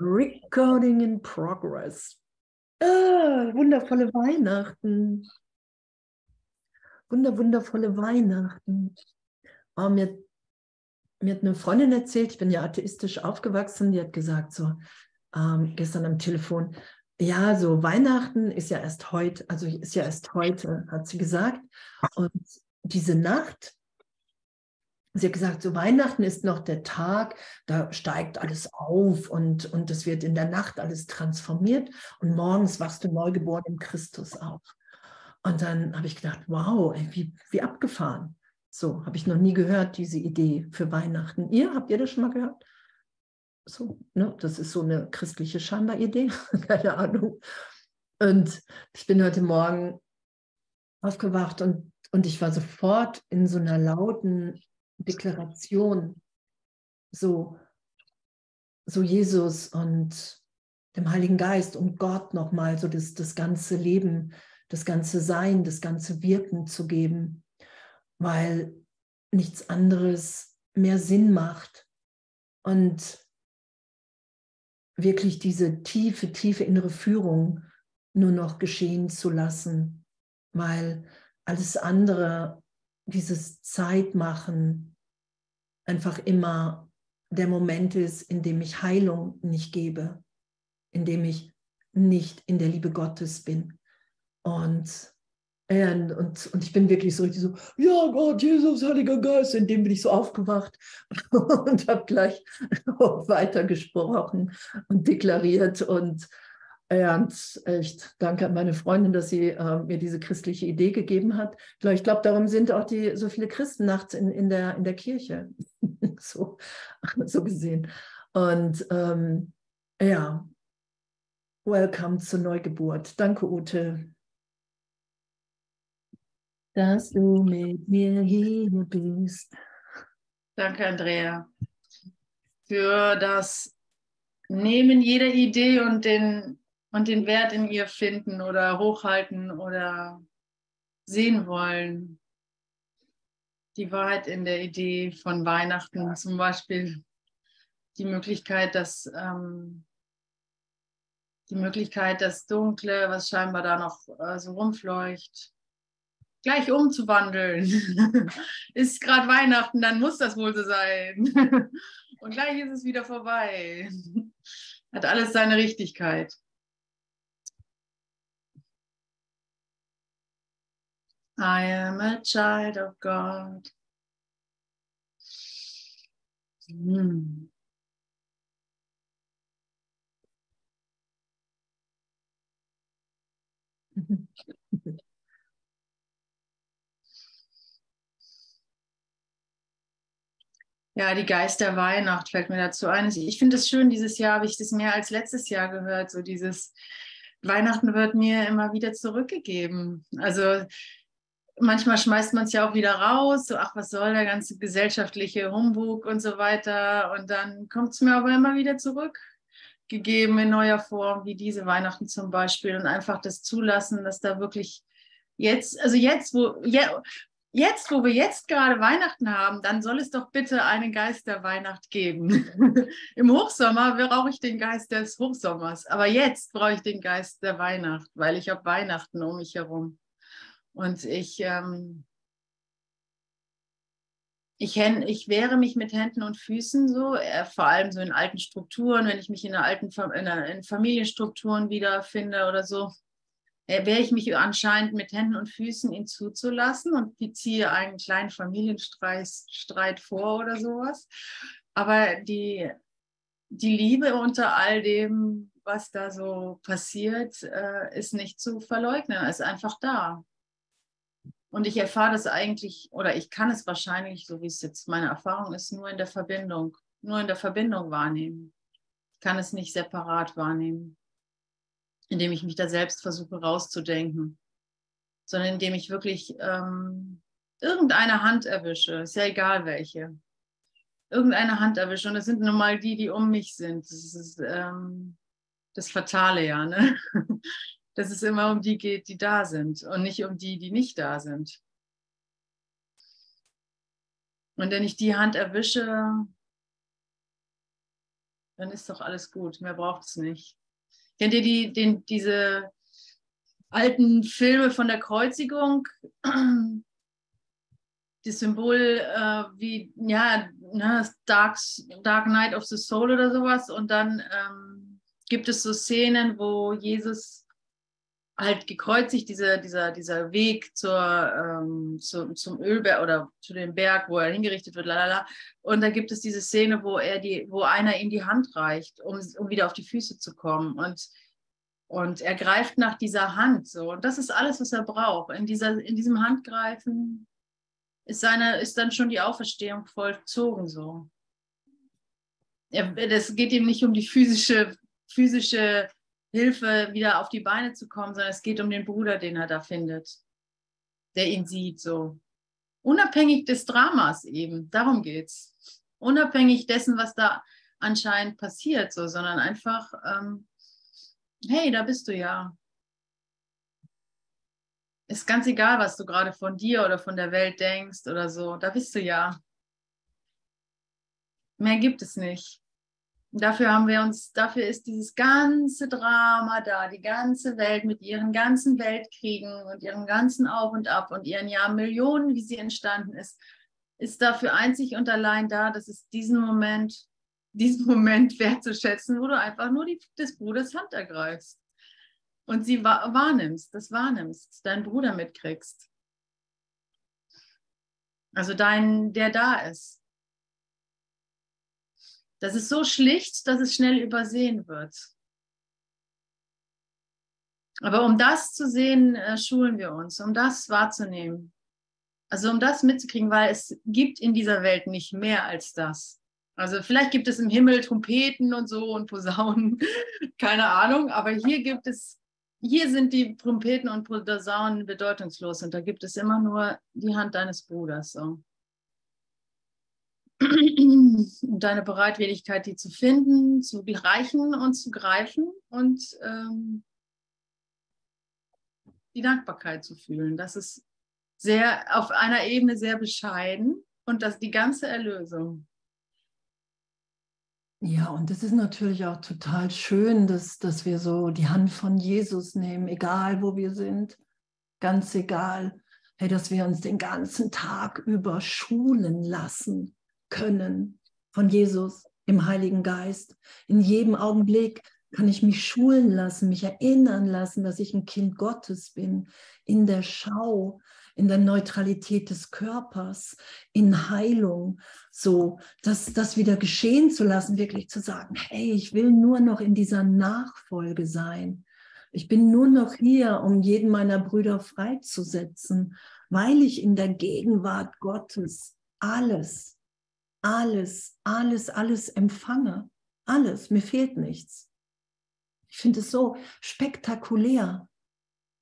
Recording in progress. Ah, wundervolle Weihnachten. Wunder, wundervolle Weihnachten. Oh, mir, mir hat eine Freundin erzählt, ich bin ja atheistisch aufgewachsen, die hat gesagt, so ähm, gestern am Telefon, ja, so Weihnachten ist ja erst heute, also ist ja erst heute, hat sie gesagt. Und diese Nacht, sie hat gesagt, so Weihnachten ist noch der Tag, da steigt alles auf und, und es wird in der Nacht alles transformiert und morgens wachst du neugeboren im Christus auf. Und dann habe ich gedacht, wow, ey, wie, wie abgefahren. So, habe ich noch nie gehört, diese Idee für Weihnachten. Ihr, habt ihr das schon mal gehört? So, ne? Das ist so eine christliche scheinbar Idee, keine Ahnung. Und ich bin heute Morgen aufgewacht und, und ich war sofort in so einer lauten Deklaration, so, so Jesus und dem Heiligen Geist und Gott nochmal so das, das ganze Leben, das ganze Sein, das ganze Wirken zu geben, weil nichts anderes mehr Sinn macht. Und wirklich diese tiefe, tiefe innere Führung nur noch geschehen zu lassen, weil alles andere, dieses Zeitmachen, einfach immer der Moment ist, in dem ich Heilung nicht gebe, in dem ich nicht in der Liebe Gottes bin. Und und, und, ich bin wirklich so richtig so, ja Gott, Jesus, Heiliger Geist, in dem bin ich so aufgewacht und habe gleich weitergesprochen und deklariert. Und, und echt, danke an meine Freundin, dass sie äh, mir diese christliche Idee gegeben hat. Ich glaube, darum sind auch die, so viele Christen nachts in, in, der, in der Kirche, so, so gesehen. Und ähm, ja, welcome zur Neugeburt. Danke, Ute dass du mit mir hier bist. Danke, Andrea, für das Nehmen jeder Idee und den, und den Wert in ihr finden oder hochhalten oder sehen wollen. Die Wahrheit in der Idee von Weihnachten, zum Beispiel die Möglichkeit, dass ähm, die Möglichkeit, das Dunkle, was scheinbar da noch äh, so rumfleucht, gleich umzuwandeln. ist gerade Weihnachten, dann muss das wohl so sein. Und gleich ist es wieder vorbei. Hat alles seine Richtigkeit. I am a child of God. Hm. Ja, die Geist der Weihnacht fällt mir dazu ein. Ich finde es schön, dieses Jahr habe ich das mehr als letztes Jahr gehört. So dieses Weihnachten wird mir immer wieder zurückgegeben. Also manchmal schmeißt man es ja auch wieder raus, so ach, was soll der ganze gesellschaftliche Humbug und so weiter. Und dann kommt es mir aber immer wieder zurückgegeben in neuer Form, wie diese Weihnachten zum Beispiel. Und einfach das Zulassen, dass da wirklich jetzt, also jetzt, wo, ja, jetzt, wo wir jetzt gerade Weihnachten haben, dann soll es doch bitte einen Geist der Weihnacht geben. Im Hochsommer brauche ich den Geist des Hochsommers, aber jetzt brauche ich den Geist der Weihnacht, weil ich habe Weihnachten um mich herum. Und ich, ähm, ich, ich wehre mich mit Händen und Füßen so, äh, vor allem so in alten Strukturen, wenn ich mich in, alten, in, in Familienstrukturen wiederfinde oder so äh, wehre ich mich anscheinend mit Händen und Füßen, ihn zuzulassen und ziehe einen kleinen Familienstreit vor oder sowas. Aber die, die Liebe unter all dem, was da so passiert, äh, ist nicht zu verleugnen, ist einfach da. Und ich erfahre das eigentlich, oder ich kann es wahrscheinlich, so wie es jetzt meine Erfahrung ist, nur in der Verbindung, nur in der Verbindung wahrnehmen. Ich kann es nicht separat wahrnehmen indem ich mich da selbst versuche rauszudenken, sondern indem ich wirklich ähm, irgendeine Hand erwische, ist ja egal welche, irgendeine Hand erwische. Und das sind nun mal die, die um mich sind. Das ist ähm, das Fatale ja, ne? Dass es immer um die geht, die da sind und nicht um die, die nicht da sind. Und wenn ich die Hand erwische, Dann ist doch alles gut. Mehr braucht es nicht. Kennt ihr die, den, diese alten Filme von der Kreuzigung? Das Symbol äh, wie, ja, ne, Dark, Dark Night of the Soul oder sowas. Und dann ähm, gibt es so Szenen, wo Jesus halt gekreuzigt, dieser, dieser, dieser Weg zur, ähm, zu, zum Ölberg oder zu dem Berg, wo er hingerichtet wird, lalala. Und da gibt es diese Szene, wo er die, wo einer ihm die Hand reicht, um, um wieder auf die Füße zu kommen. Und, und er greift nach dieser Hand so. Und das ist alles, was er braucht. In, dieser, in diesem Handgreifen ist, seine, ist dann schon die Auferstehung vollzogen so. Es geht ihm nicht um die physische, physische Hilfe, wieder auf die Beine zu kommen, sondern es geht um den Bruder, den er da findet, der ihn sieht, so. Unabhängig des Dramas eben, darum geht's. Unabhängig dessen, was da anscheinend passiert, so, sondern einfach, ähm, hey, da bist du ja. Ist ganz egal, was du gerade von dir oder von der Welt denkst oder so, da bist du ja. Mehr gibt es nicht. Dafür haben wir uns, dafür ist dieses ganze Drama da, die ganze Welt mit ihren ganzen Weltkriegen und ihrem ganzen Auf und Ab und ihren Jahrmillionen, wie sie entstanden ist, ist dafür einzig und allein da, dass es diesen Moment, diesen Moment wertzuschätzen, wo du einfach nur die, des Bruders Hand ergreifst und sie wahrnimmst, das wahrnimmst, deinen Bruder mitkriegst. Also dein, der da ist. Das ist so schlicht, dass es schnell übersehen wird. Aber um das zu sehen, äh, schulen wir uns, um das wahrzunehmen. Also um das mitzukriegen, weil es gibt in dieser Welt nicht mehr als das. Also vielleicht gibt es im Himmel Trompeten und so und Posaunen, keine Ahnung, aber hier gibt es, hier sind die Trompeten und Posaunen bedeutungslos und da gibt es immer nur die Hand deines Bruders. So. deine Bereitwilligkeit, die zu finden, zu reichen und zu greifen und ähm, die Dankbarkeit zu fühlen. Das ist sehr auf einer Ebene sehr bescheiden und das die ganze Erlösung. Ja, und das ist natürlich auch total schön, dass, dass wir so die Hand von Jesus nehmen, egal wo wir sind, ganz egal. Hey, dass wir uns den ganzen Tag über schulen lassen können von Jesus im Heiligen Geist. In jedem Augenblick kann ich mich schulen lassen, mich erinnern lassen, dass ich ein Kind Gottes bin, in der Schau, in der Neutralität des Körpers, in Heilung, so das, das wieder geschehen zu lassen, wirklich zu sagen, hey, ich will nur noch in dieser Nachfolge sein. Ich bin nur noch hier, um jeden meiner Brüder freizusetzen, weil ich in der Gegenwart Gottes alles alles, alles, alles empfange. Alles, mir fehlt nichts. Ich finde es so spektakulär,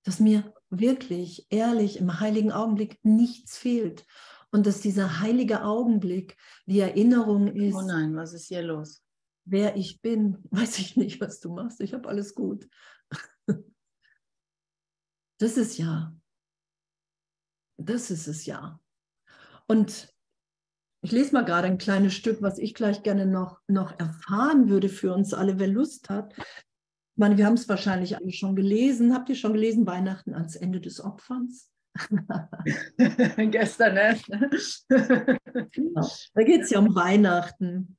dass mir wirklich, ehrlich, im heiligen Augenblick nichts fehlt. Und dass dieser heilige Augenblick die Erinnerung ist. Oh nein, was ist hier los? Wer ich bin, weiß ich nicht, was du machst. Ich habe alles gut. Das ist ja. Das ist es ja. Und ich lese mal gerade ein kleines Stück, was ich gleich gerne noch, noch erfahren würde für uns alle, wer Lust hat. Ich meine, wir haben es wahrscheinlich alle schon gelesen. Habt ihr schon gelesen, Weihnachten ans Ende des Opferns? Gestern, ne? genau. Da geht es ja um Weihnachten.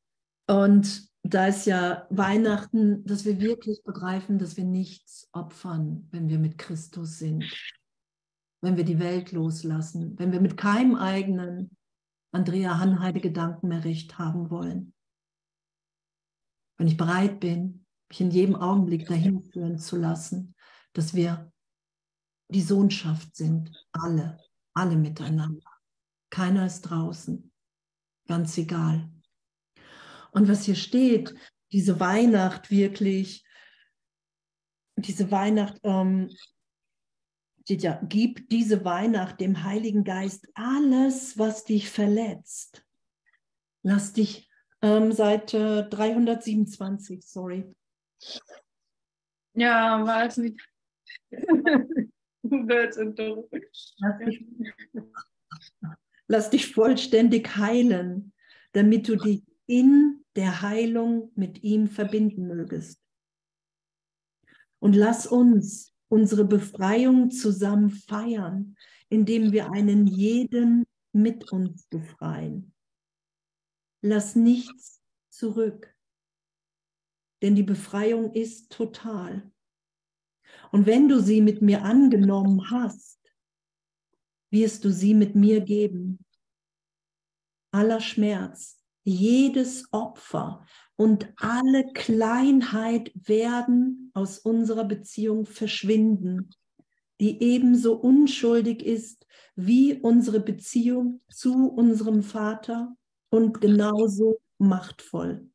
Und da ist ja Weihnachten, dass wir wirklich begreifen, dass wir nichts opfern, wenn wir mit Christus sind. Wenn wir die Welt loslassen, wenn wir mit keinem eigenen Andrea Hanheide Gedanken mehr recht haben wollen. Wenn ich bereit bin, mich in jedem Augenblick dahin führen zu lassen, dass wir die Sohnschaft sind, alle, alle miteinander. Keiner ist draußen, ganz egal. Und was hier steht, diese Weihnacht wirklich, diese Weihnacht ähm, steht ja, gib diese Weihnacht dem Heiligen Geist alles, was dich verletzt. Lass dich ähm, seit äh, 327, sorry. Ja, war es nicht. lass, dich, lass dich vollständig heilen, damit du die in der Heilung mit ihm verbinden mögest. Und lass uns unsere Befreiung zusammen feiern, indem wir einen jeden mit uns befreien. Lass nichts zurück, denn die Befreiung ist total. Und wenn du sie mit mir angenommen hast, wirst du sie mit mir geben. Aller Schmerz, jedes Opfer und alle Kleinheit werden aus unserer Beziehung verschwinden, die ebenso unschuldig ist wie unsere Beziehung zu unserem Vater und genauso machtvoll.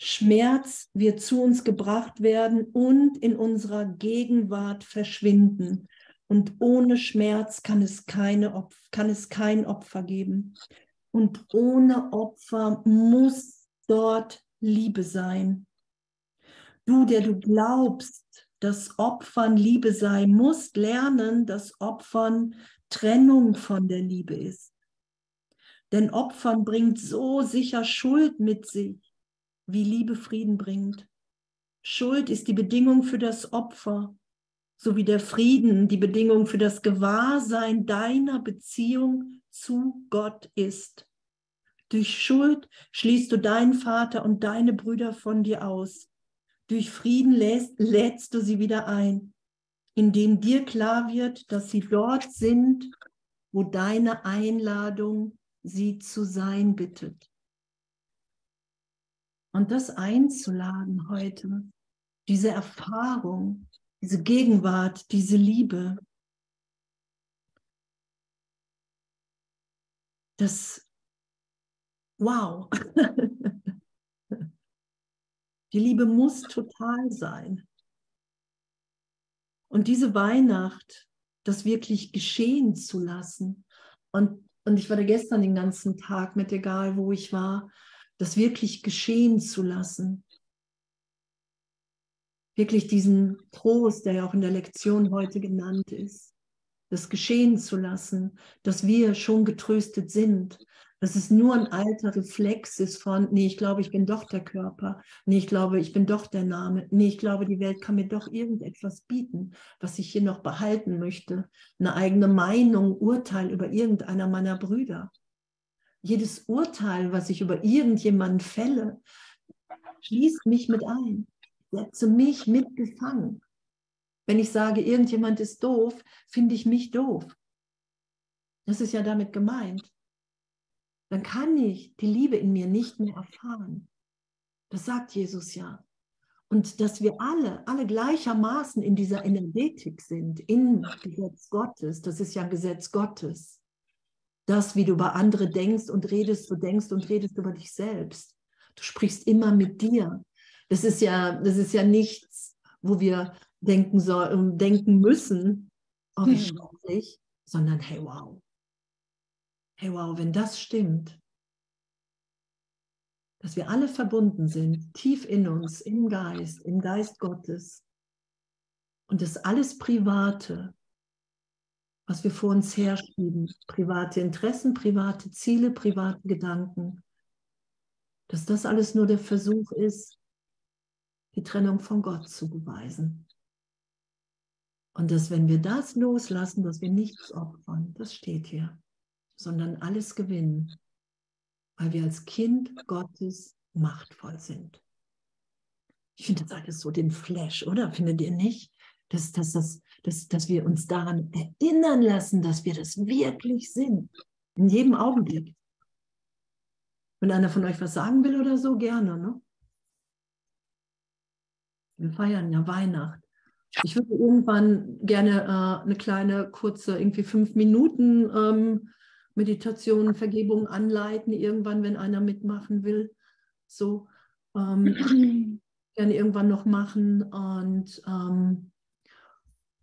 Schmerz wird zu uns gebracht werden und in unserer Gegenwart verschwinden. Und ohne Schmerz kann es, keine Opfer, kann es kein Opfer geben. Und ohne Opfer muss dort Liebe sein. Du, der du glaubst, dass Opfern Liebe sei, musst lernen, dass Opfern Trennung von der Liebe ist. Denn Opfern bringt so sicher Schuld mit sich, wie Liebe Frieden bringt. Schuld ist die Bedingung für das Opfer, so wie der Frieden die Bedingung für das Gewahrsein deiner Beziehung zu Gott ist. Durch Schuld schließt du deinen Vater und deine Brüder von dir aus. Durch Frieden lädst, lädst du sie wieder ein, indem dir klar wird, dass sie dort sind, wo deine Einladung sie zu sein bittet. Und das einzuladen heute, diese Erfahrung, diese Gegenwart, diese Liebe, das, wow, die Liebe muss total sein. Und diese Weihnacht, das wirklich geschehen zu lassen. Und und ich war da gestern den ganzen Tag mit, egal wo ich war, das wirklich geschehen zu lassen. Wirklich diesen Trost, der ja auch in der Lektion heute genannt ist, das geschehen zu lassen, dass wir schon getröstet sind, dass es nur ein alter Reflex ist von, nee, ich glaube, ich bin doch der Körper, nee, ich glaube, ich bin doch der Name, nee, ich glaube, die Welt kann mir doch irgendetwas bieten, was ich hier noch behalten möchte, eine eigene Meinung, Urteil über irgendeiner meiner Brüder. Jedes Urteil, was ich über irgendjemanden fälle, schließt mich mit ein, setze mich mit gefangen. Wenn ich sage, irgendjemand ist doof, finde ich mich doof. Das ist ja damit gemeint dann kann ich die Liebe in mir nicht mehr erfahren. Das sagt Jesus ja. Und dass wir alle, alle gleichermaßen in dieser Energetik sind, in Gesetz Gottes, das ist ja ein Gesetz Gottes. Das, wie du über andere denkst und redest, du denkst und redest über dich selbst. Du sprichst immer mit dir. Das ist ja, das ist ja nichts, wo wir denken sollen, denken müssen, oh, wie hm. schrecklich, sondern hey, wow, hey wow, wenn das stimmt, dass wir alle verbunden sind, tief in uns, im Geist, im Geist Gottes und das alles Private, was wir vor uns herschieben, private Interessen, private Ziele, private Gedanken, dass das alles nur der Versuch ist, die Trennung von Gott zu beweisen. Und dass wenn wir das loslassen, dass wir nichts opfern, das steht hier sondern alles gewinnen, weil wir als Kind Gottes machtvoll sind. Ich finde das alles so den Flash, oder? Findet ihr nicht? Dass, dass, dass, dass, dass wir uns daran erinnern lassen, dass wir das wirklich sind. In jedem Augenblick. Wenn einer von euch was sagen will oder so, gerne. Ne? Wir feiern ja Weihnachten. Ich würde irgendwann gerne äh, eine kleine, kurze, irgendwie fünf Minuten ähm, Meditation, Vergebung anleiten, irgendwann, wenn einer mitmachen will. So ähm, gerne irgendwann noch machen. Und ähm,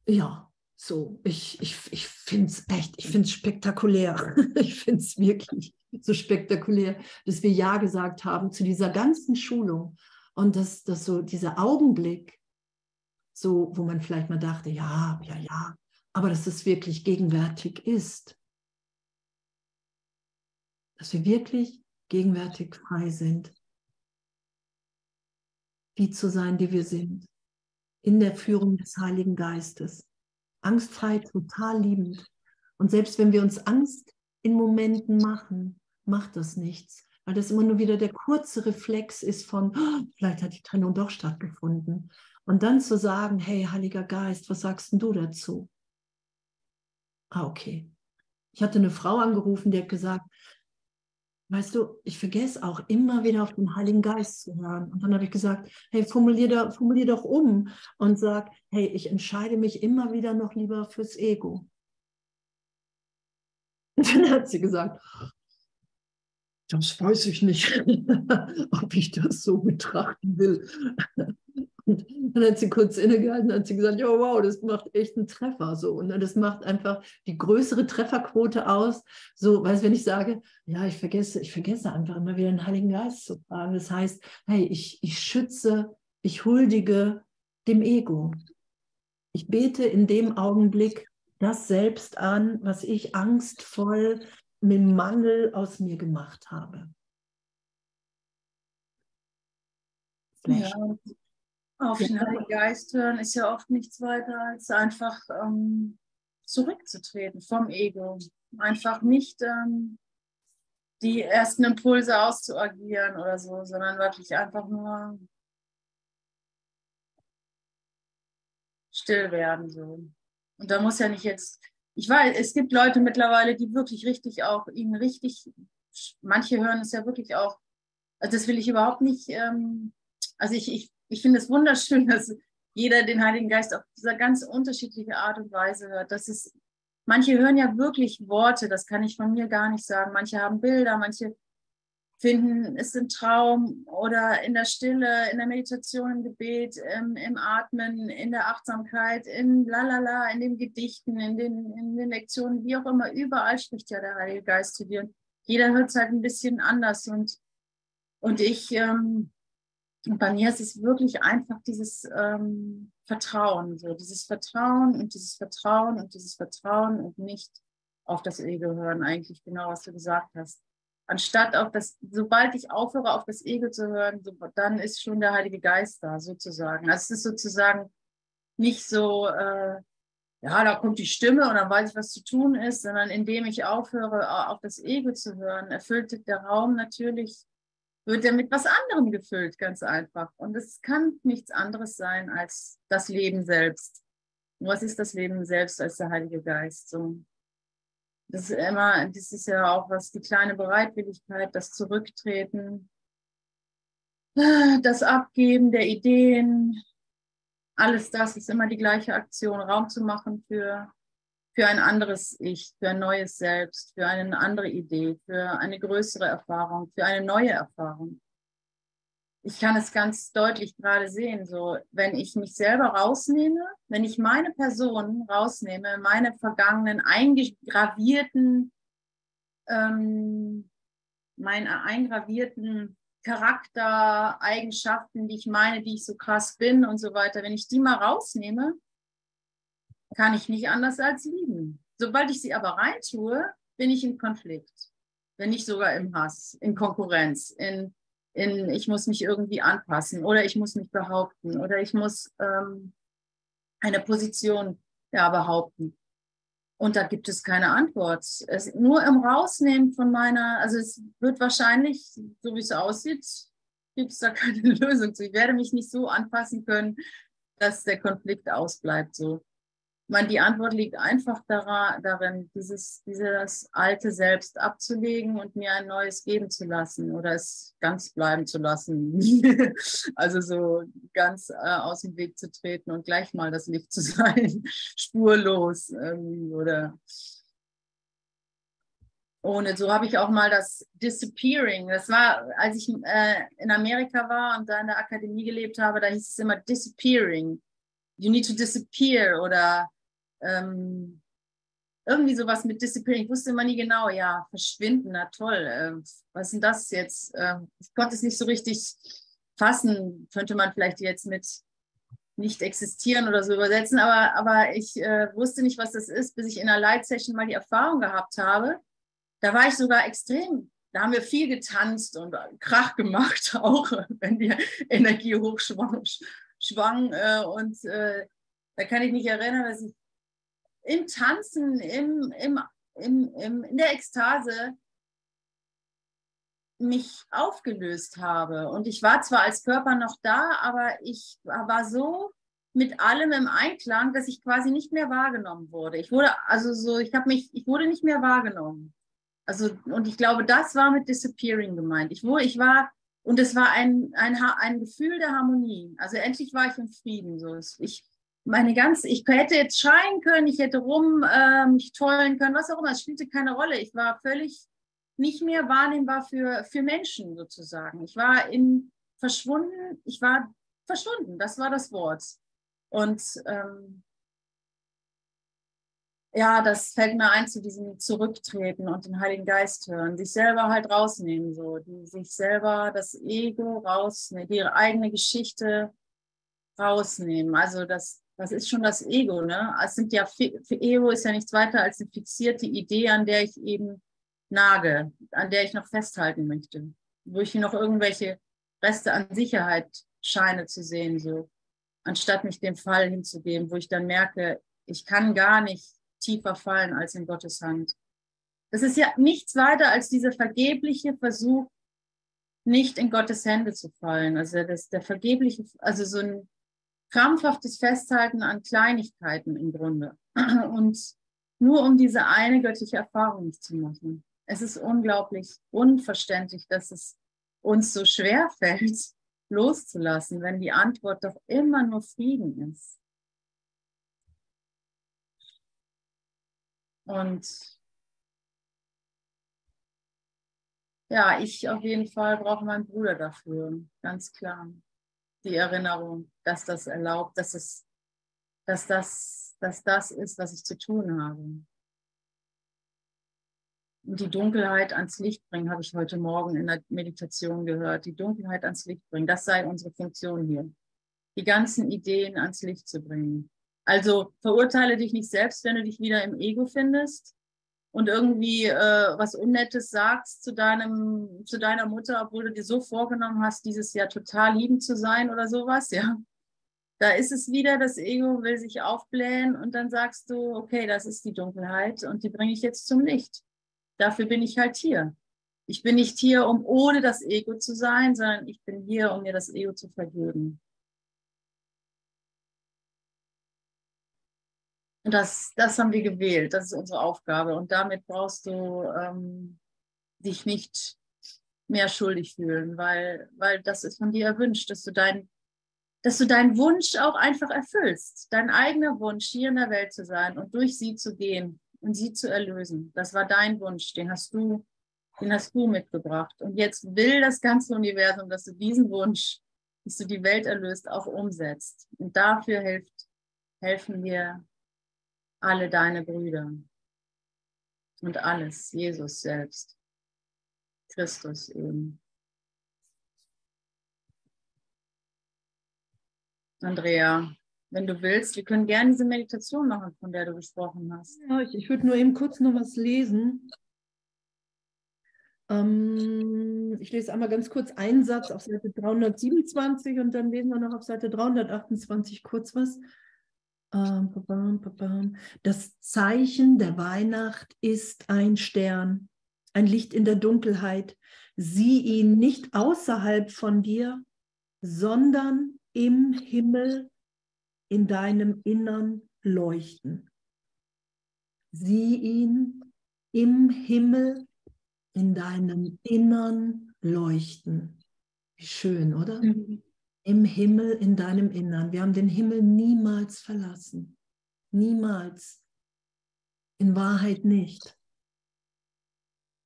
ja, so, ich, ich, ich finde es echt, ich finde es spektakulär. ich finde es wirklich so spektakulär, dass wir Ja gesagt haben zu dieser ganzen Schulung. Und dass, dass so dieser Augenblick, so, wo man vielleicht mal dachte, ja, ja, ja, aber dass es wirklich gegenwärtig ist dass wir wirklich gegenwärtig frei sind. Die zu sein, die wir sind. In der Führung des Heiligen Geistes. Angstfrei, total liebend. Und selbst wenn wir uns Angst in Momenten machen, macht das nichts, weil das immer nur wieder der kurze Reflex ist von, oh, vielleicht hat die Trennung doch stattgefunden. Und dann zu sagen, hey, Heiliger Geist, was sagst du dazu? Ah, okay. Ich hatte eine Frau angerufen, die hat gesagt, weißt du, ich vergesse auch immer wieder auf den Heiligen Geist zu hören. Und dann habe ich gesagt, hey, formulier, da, formulier doch um und sag, hey, ich entscheide mich immer wieder noch lieber fürs Ego. Und dann hat sie gesagt, das weiß ich nicht, ob ich das so betrachten will. Und dann hat sie kurz innegehalten und hat sie gesagt, ja, wow, das macht echt einen Treffer. So. Und das macht einfach die größere Trefferquote aus. So, weißt wenn ich sage, ja, ich vergesse, ich vergesse einfach immer wieder den Heiligen Geist zu fragen. Das heißt, hey, ich, ich schütze, ich huldige dem Ego. Ich bete in dem Augenblick das selbst an, was ich angstvoll mit Mangel aus mir gemacht habe. Ja, auf den Heiligen Geist hören ist ja oft nichts weiter als einfach ähm, zurückzutreten vom Ego. Einfach nicht ähm, die ersten Impulse auszuagieren oder so, sondern wirklich einfach nur still werden. So. Und da muss ja nicht jetzt ich weiß, es gibt Leute mittlerweile, die wirklich richtig auch, ihnen richtig, manche hören es ja wirklich auch, also das will ich überhaupt nicht, ähm, also ich, ich, ich finde es wunderschön, dass jeder den Heiligen Geist auf dieser ganz unterschiedliche Art und Weise hört. Das ist, manche hören ja wirklich Worte, das kann ich von mir gar nicht sagen. Manche haben Bilder, manche finden, ist ein Traum oder in der Stille, in der Meditation, im Gebet, im, im Atmen, in der Achtsamkeit, in lalala, in den Gedichten, in den, in den Lektionen, wie auch immer, überall spricht ja der Heilige Geist zu dir. Jeder hört es halt ein bisschen anders und, und ich, ähm, bei mir ist es wirklich einfach dieses ähm, Vertrauen, so dieses Vertrauen und dieses Vertrauen und dieses Vertrauen und nicht auf das Ego hören, eigentlich genau, was du gesagt hast anstatt auf das, sobald ich aufhöre, auf das Ego zu hören, so, dann ist schon der Heilige Geist da, sozusagen. Also es ist sozusagen nicht so, äh, ja, da kommt die Stimme und dann weiß ich, was zu tun ist, sondern indem ich aufhöre, auf das Ego zu hören, erfüllt der Raum natürlich, wird er mit was anderem gefüllt, ganz einfach. Und es kann nichts anderes sein als das Leben selbst. Und was ist das Leben selbst als der Heilige Geist? So. Das ist immer, das ist ja auch was, die kleine Bereitwilligkeit, das Zurücktreten, das Abgeben der Ideen, alles das ist immer die gleiche Aktion, Raum zu machen für, für ein anderes Ich, für ein neues Selbst, für eine andere Idee, für eine größere Erfahrung, für eine neue Erfahrung. Ich kann es ganz deutlich gerade sehen, so wenn ich mich selber rausnehme, wenn ich meine Person rausnehme, meine vergangenen eingravierten, ähm, meine eingravierten Charaktereigenschaften, die ich meine, die ich so krass bin und so weiter, wenn ich die mal rausnehme, kann ich nicht anders als lieben. Sobald ich sie aber reintue, bin ich im Konflikt, wenn nicht sogar im Hass, in Konkurrenz, in in, ich muss mich irgendwie anpassen oder ich muss mich behaupten oder ich muss ähm, eine Position ja, behaupten. Und da gibt es keine Antwort. Es, nur im Rausnehmen von meiner, also es wird wahrscheinlich, so wie es aussieht, gibt es da keine Lösung zu. Ich werde mich nicht so anpassen können, dass der Konflikt ausbleibt. So meine, die Antwort liegt einfach darin, dieses, dieses alte Selbst abzulegen und mir ein neues geben zu lassen oder es ganz bleiben zu lassen. also so ganz äh, aus dem Weg zu treten und gleich mal das Licht zu sein, spurlos irgendwie oder ohne. So habe ich auch mal das Disappearing. Das war, als ich äh, in Amerika war und da in der Akademie gelebt habe, da hieß es immer Disappearing. You need to disappear oder ähm, irgendwie sowas mit Disziplin. Ich wusste immer nie genau, ja, verschwinden, na toll. Äh, was ist denn das jetzt? Äh, ich konnte es nicht so richtig fassen. Könnte man vielleicht jetzt mit nicht existieren oder so übersetzen, aber, aber ich äh, wusste nicht, was das ist, bis ich in einer Light-Session mal die Erfahrung gehabt habe. Da war ich sogar extrem da haben wir viel getanzt und Krach gemacht, auch wenn die Energie hochschwang. Schwang, äh, und äh, da kann ich mich erinnern, dass ich im Tanzen, im, im, im, im, in der Ekstase mich aufgelöst habe. Und ich war zwar als Körper noch da, aber ich war so mit allem im Einklang, dass ich quasi nicht mehr wahrgenommen wurde. Ich wurde also so, ich habe mich, ich wurde nicht mehr wahrgenommen. Also und ich glaube, das war mit disappearing gemeint. Ich wurde, ich war und es war ein, ein, ein Gefühl der Harmonie. Also endlich war ich im Frieden. So, ich meine ganze, ich hätte jetzt schreien können, ich hätte rum äh, mich tollen können, was auch immer. Es spielte keine Rolle. Ich war völlig nicht mehr wahrnehmbar für, für Menschen sozusagen. Ich war in verschwunden, ich war verschwunden, das war das Wort. Und ähm, ja, das fällt mir ein zu diesem Zurücktreten und den Heiligen Geist hören, sich selber halt rausnehmen, so, die sich selber das Ego rausnehmen, ihre eigene Geschichte rausnehmen. Also das, das ist schon das Ego, ne? Es sind ja, für Ego ist ja nichts weiter als eine fixierte Idee, an der ich eben nage, an der ich noch festhalten möchte, wo ich noch irgendwelche Reste an Sicherheit scheine zu sehen, so, anstatt mich dem Fall hinzugeben, wo ich dann merke, ich kann gar nicht tiefer fallen als in Gottes Hand. Das ist ja nichts weiter als dieser vergebliche Versuch, nicht in Gottes Hände zu fallen. Also das, der vergebliche, also so ein krampfhaftes Festhalten an Kleinigkeiten im Grunde. Und nur um diese eine göttliche Erfahrung nicht zu machen es ist unglaublich unverständlich, dass es uns so schwer fällt, loszulassen, wenn die Antwort doch immer nur Frieden ist. Und ja, ich auf jeden Fall brauche meinen Bruder dafür, ganz klar. Die Erinnerung, dass das erlaubt, dass es, dass das, dass das ist, was ich zu tun habe die Dunkelheit ans Licht bringen, habe ich heute Morgen in der Meditation gehört. Die Dunkelheit ans Licht bringen, das sei unsere Funktion hier. Die ganzen Ideen ans Licht zu bringen. Also verurteile dich nicht selbst, wenn du dich wieder im Ego findest und irgendwie äh, was Unnettes sagst zu, deinem, zu deiner Mutter, obwohl du dir so vorgenommen hast, dieses Jahr total liebend zu sein oder sowas, ja. Da ist es wieder, das Ego will sich aufblähen und dann sagst du, okay, das ist die Dunkelheit und die bringe ich jetzt zum Licht. Dafür bin ich halt hier. Ich bin nicht hier, um ohne das Ego zu sein, sondern ich bin hier, um mir das Ego zu vergeben. Und das, das haben wir gewählt, das ist unsere Aufgabe. Und damit brauchst du ähm, dich nicht mehr schuldig fühlen, weil, weil das ist von dir erwünscht, dass du, dein, dass du deinen Wunsch auch einfach erfüllst. Dein eigener Wunsch, hier in der Welt zu sein und durch sie zu gehen und sie zu erlösen. Das war dein Wunsch, den hast du, den hast du mitgebracht. Und jetzt will das ganze Universum, dass du diesen Wunsch, dass du die Welt erlöst, auch umsetzt. Und dafür hilft, helfen wir alle deine Brüder und alles, Jesus selbst, Christus eben. Andrea, wenn du willst. Wir können gerne diese Meditation machen, von der du gesprochen hast. Ja, ich, ich würde nur eben kurz noch was lesen. Ähm, ich lese einmal ganz kurz einen Satz auf Seite 327 und dann lesen wir noch auf Seite 328 kurz was. Das Zeichen der Weihnacht ist ein Stern, ein Licht in der Dunkelheit. Sieh ihn nicht außerhalb von dir, sondern im Himmel in deinem Innern leuchten. Sieh ihn im Himmel in deinem Innern leuchten. Wie schön, oder? Mhm. Im Himmel in deinem Innern. Wir haben den Himmel niemals verlassen. Niemals. In Wahrheit nicht.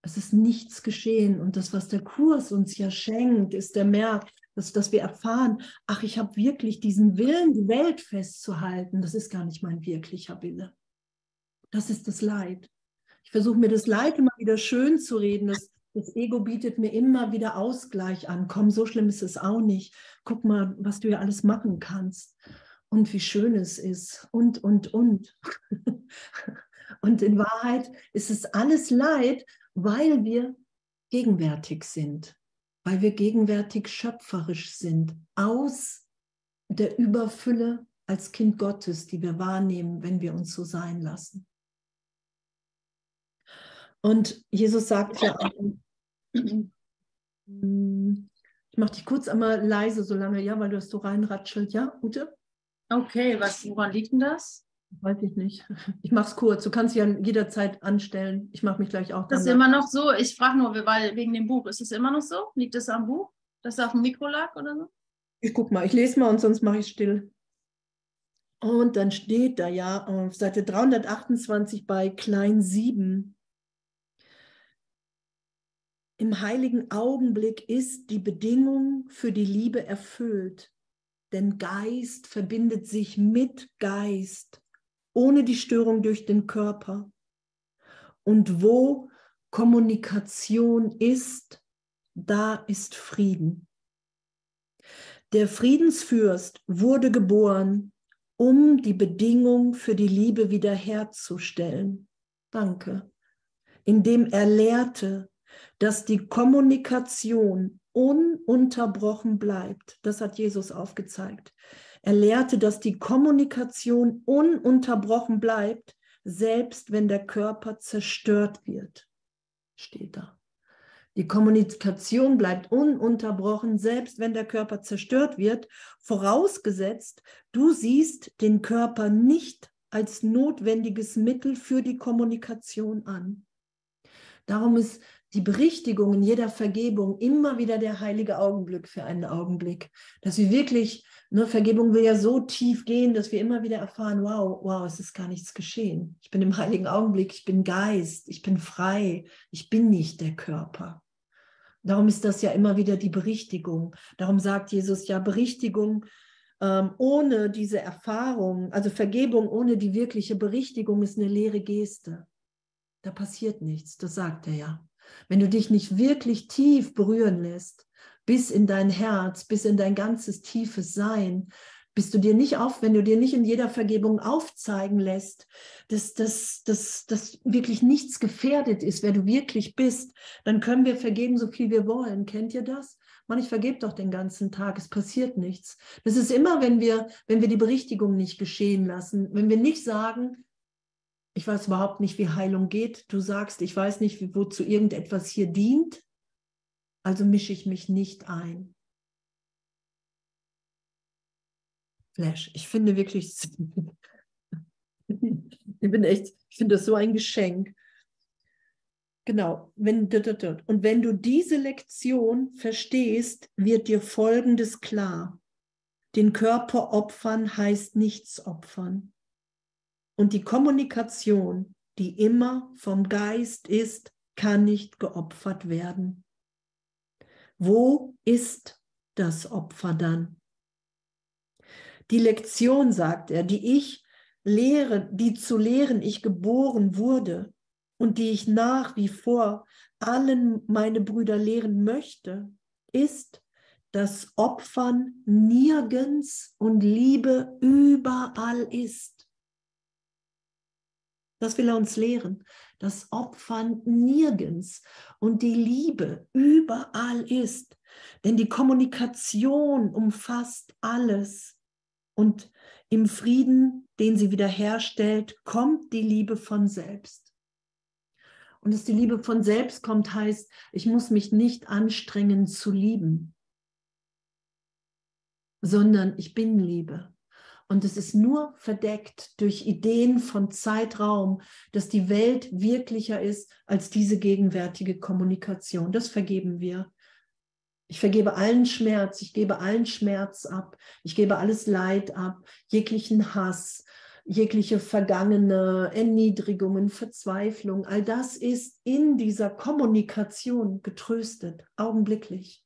Es ist nichts geschehen. Und das, was der Kurs uns ja schenkt, ist der Merk, dass, dass wir erfahren, ach, ich habe wirklich diesen Willen, die Welt festzuhalten. Das ist gar nicht mein wirklicher Wille. Das ist das Leid. Ich versuche mir das Leid immer wieder schön zu reden. Das, das Ego bietet mir immer wieder Ausgleich an. Komm, so schlimm ist es auch nicht. Guck mal, was du ja alles machen kannst und wie schön es ist und, und, und. und in Wahrheit ist es alles Leid, weil wir gegenwärtig sind, weil wir gegenwärtig schöpferisch sind, aus der Überfülle als Kind Gottes, die wir wahrnehmen, wenn wir uns so sein lassen. Und Jesus sagt ja, ich mache dich kurz einmal leise, solange, ja, weil du das so reinratschelt, ja, Ute? Okay, was, woran liegt denn das? Weiß ich nicht. Ich mache es kurz. Du kannst ja jederzeit anstellen. Ich mache mich gleich auch. Das ist immer noch so. Ich frage nur, weil wegen dem Buch. Ist es immer noch so? Liegt es am Buch? Dass es auf dem Mikro lag oder so? Ich guck mal. Ich lese mal und sonst mache ich still. Und dann steht da ja auf Seite 328 bei Klein 7. Im heiligen Augenblick ist die Bedingung für die Liebe erfüllt, denn Geist verbindet sich mit Geist ohne die Störung durch den Körper. Und wo Kommunikation ist, da ist Frieden. Der Friedensfürst wurde geboren, um die Bedingung für die Liebe wiederherzustellen. Danke. Indem er lehrte, dass die Kommunikation ununterbrochen bleibt. Das hat Jesus aufgezeigt. Er lehrte, dass die Kommunikation ununterbrochen bleibt, selbst wenn der Körper zerstört wird. Steht da. Die Kommunikation bleibt ununterbrochen, selbst wenn der Körper zerstört wird, vorausgesetzt, du siehst den Körper nicht als notwendiges Mittel für die Kommunikation an. Darum ist die Berichtigung in jeder Vergebung immer wieder der heilige Augenblick für einen Augenblick. Dass wir wirklich, ne, Vergebung will ja so tief gehen, dass wir immer wieder erfahren, wow, wow, es ist gar nichts geschehen. Ich bin im heiligen Augenblick, ich bin Geist, ich bin frei, ich bin nicht der Körper. Darum ist das ja immer wieder die Berichtigung. Darum sagt Jesus ja, Berichtigung ähm, ohne diese Erfahrung, also Vergebung ohne die wirkliche Berichtigung ist eine leere Geste. Da passiert nichts, das sagt er ja. Wenn du dich nicht wirklich tief berühren lässt, bis in dein Herz, bis in dein ganzes tiefes Sein, bist du dir nicht auf, wenn du dir nicht in jeder Vergebung aufzeigen lässt, dass, dass, dass, dass wirklich nichts gefährdet ist, wer du wirklich bist, dann können wir vergeben, so viel wir wollen. Kennt ihr das? Man, ich vergebe doch den ganzen Tag, es passiert nichts. Das ist immer, wenn wir, wenn wir die Berichtigung nicht geschehen lassen, wenn wir nicht sagen, ich weiß überhaupt nicht, wie Heilung geht. Du sagst, ich weiß nicht, wozu irgendetwas hier dient. Also mische ich mich nicht ein. Flash. Ich finde wirklich, ich bin echt, ich finde das so ein Geschenk. Genau, wenn, und wenn du diese Lektion verstehst, wird dir Folgendes klar. Den Körper opfern heißt nichts opfern. Und die Kommunikation, die immer vom Geist ist, kann nicht geopfert werden. Wo ist das Opfer dann? Die Lektion, sagt er, die ich lehre, die zu lehren ich geboren wurde und die ich nach wie vor allen meine Brüder lehren möchte, ist, dass Opfern nirgends und Liebe überall ist. Das will er uns lehren. Das Opfern nirgends und die Liebe überall ist. Denn die Kommunikation umfasst alles. Und im Frieden, den sie wiederherstellt, kommt die Liebe von selbst. Und dass die Liebe von selbst kommt, heißt, ich muss mich nicht anstrengen zu lieben, sondern ich bin Liebe. Und es ist nur verdeckt durch Ideen von Zeitraum, dass die Welt wirklicher ist als diese gegenwärtige Kommunikation. Das vergeben wir. Ich vergebe allen Schmerz, ich gebe allen Schmerz ab, ich gebe alles Leid ab, jeglichen Hass, jegliche vergangene Erniedrigungen, Verzweiflung, all das ist in dieser Kommunikation getröstet, augenblicklich.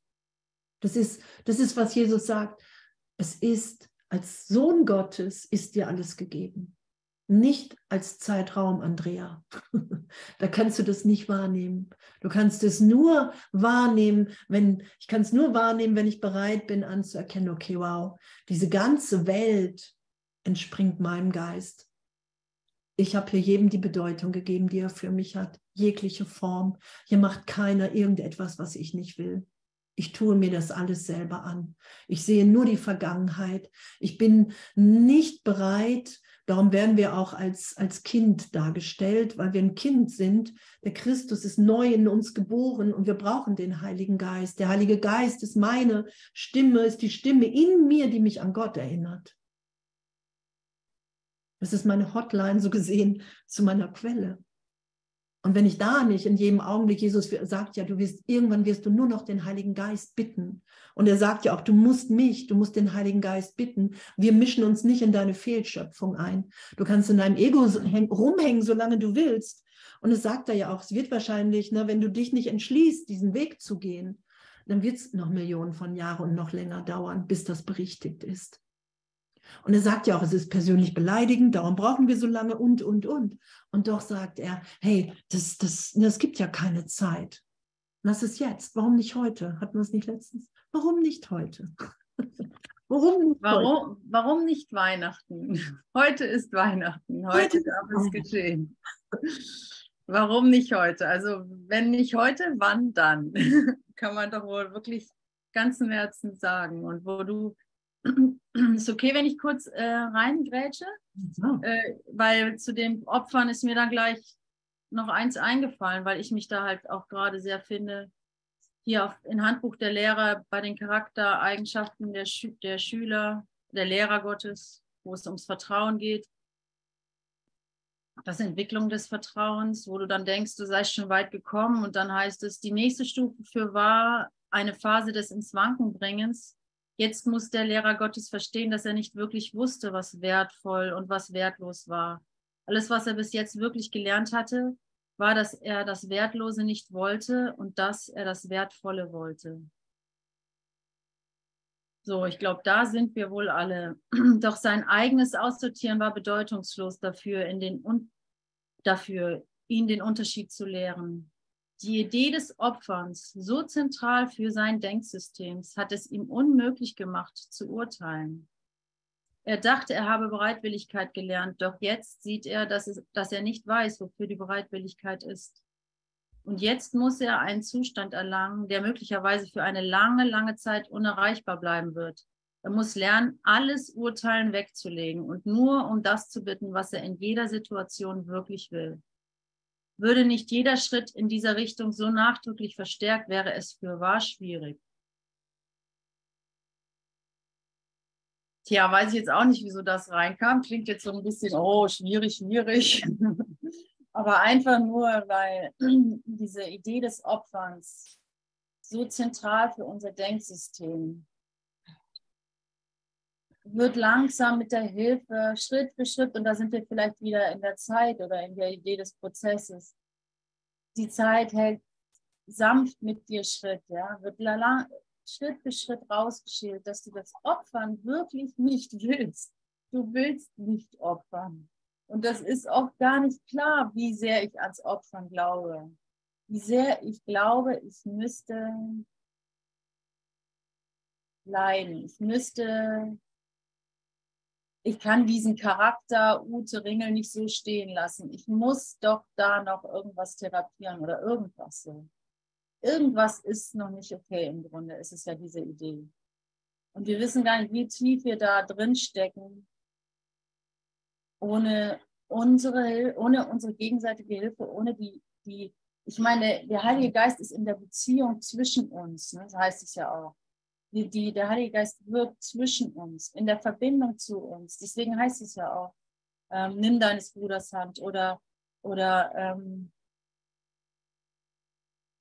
Das ist, das ist, was Jesus sagt. Es ist als Sohn Gottes ist dir alles gegeben. Nicht als Zeitraum, Andrea. da kannst du das nicht wahrnehmen. Du kannst es nur wahrnehmen, wenn, ich kann es nur wahrnehmen, wenn ich bereit bin anzuerkennen, okay, wow, diese ganze Welt entspringt meinem Geist. Ich habe hier jedem die Bedeutung gegeben, die er für mich hat, jegliche Form. Hier macht keiner irgendetwas, was ich nicht will. Ich tue mir das alles selber an. Ich sehe nur die Vergangenheit. Ich bin nicht bereit, darum werden wir auch als, als Kind dargestellt, weil wir ein Kind sind. Der Christus ist neu in uns geboren und wir brauchen den Heiligen Geist. Der Heilige Geist ist meine Stimme, ist die Stimme in mir, die mich an Gott erinnert. Das ist meine Hotline so gesehen zu meiner Quelle. Und wenn ich da nicht in jedem Augenblick, Jesus sagt ja, du wirst, irgendwann wirst du nur noch den Heiligen Geist bitten. Und er sagt ja auch, du musst mich, du musst den Heiligen Geist bitten. Wir mischen uns nicht in deine Fehlschöpfung ein. Du kannst in deinem Ego rumhängen, solange du willst. Und es sagt er ja auch, es wird wahrscheinlich, ne, wenn du dich nicht entschließt, diesen Weg zu gehen, dann wird es noch Millionen von Jahren und noch länger dauern, bis das berichtigt ist. Und er sagt ja auch, es ist persönlich beleidigend, darum brauchen wir so lange und, und, und. Und doch sagt er, hey, das, das, das gibt ja keine Zeit. Lass es jetzt. Warum nicht heute? Hatten wir es nicht letztens? Warum nicht heute? warum, nicht warum, heute? warum nicht Weihnachten? Heute ist Weihnachten. Heute, heute darf es geschehen. Warum nicht heute? Also, wenn nicht heute, wann dann? Kann man doch wohl wirklich ganzen Herzen sagen. Und wo du ist okay, wenn ich kurz äh, reingrätsche? Ja. Äh, weil zu den Opfern ist mir dann gleich noch eins eingefallen, weil ich mich da halt auch gerade sehr finde, hier auf, in Handbuch der Lehrer bei den Charaktereigenschaften der, Schü der Schüler, der Lehrer Gottes, wo es ums Vertrauen geht. Das Entwicklung des Vertrauens, wo du dann denkst, du seist schon weit gekommen und dann heißt es, die nächste Stufe für war eine Phase des ins Wanken bringens, Jetzt muss der Lehrer Gottes verstehen, dass er nicht wirklich wusste, was wertvoll und was wertlos war. Alles, was er bis jetzt wirklich gelernt hatte, war, dass er das Wertlose nicht wollte und dass er das Wertvolle wollte. So, ich glaube, da sind wir wohl alle. Doch sein eigenes Aussortieren war bedeutungslos dafür, in den, dafür ihn den Unterschied zu lehren. Die Idee des Opferns, so zentral für sein Denksystem, hat es ihm unmöglich gemacht zu urteilen. Er dachte, er habe Bereitwilligkeit gelernt, doch jetzt sieht er, dass, es, dass er nicht weiß, wofür die Bereitwilligkeit ist. Und jetzt muss er einen Zustand erlangen, der möglicherweise für eine lange, lange Zeit unerreichbar bleiben wird. Er muss lernen, alles Urteilen wegzulegen und nur um das zu bitten, was er in jeder Situation wirklich will. Würde nicht jeder Schritt in dieser Richtung so nachdrücklich verstärkt, wäre es für wahr schwierig. Tja, weiß ich jetzt auch nicht, wieso das reinkam. Klingt jetzt so ein bisschen, oh, schwierig, schwierig. Aber einfach nur, weil diese Idee des Opferns so zentral für unser Denksystem wird langsam mit der Hilfe Schritt für Schritt, und da sind wir vielleicht wieder in der Zeit oder in der Idee des Prozesses. Die Zeit hält sanft mit dir Schritt, ja, wird Schritt für Schritt rausgeschält, dass du das Opfern wirklich nicht willst. Du willst nicht opfern. Und das ist oft gar nicht klar, wie sehr ich ans Opfern glaube. Wie sehr ich glaube, ich müsste leiden. Ich müsste ich kann diesen Charakter Ute Ringel nicht so stehen lassen. Ich muss doch da noch irgendwas therapieren oder irgendwas so. Irgendwas ist noch nicht okay im Grunde, ist es ja diese Idee. Und wir wissen gar nicht, wie tief wir da drin stecken, ohne unsere, ohne unsere gegenseitige Hilfe, ohne die, die, ich meine, der Heilige Geist ist in der Beziehung zwischen uns, ne? das heißt es ja auch die, die, der Heilige Geist wirkt zwischen uns, in der Verbindung zu uns. Deswegen heißt es ja auch, ähm, nimm deines Bruders Hand oder, oder ähm,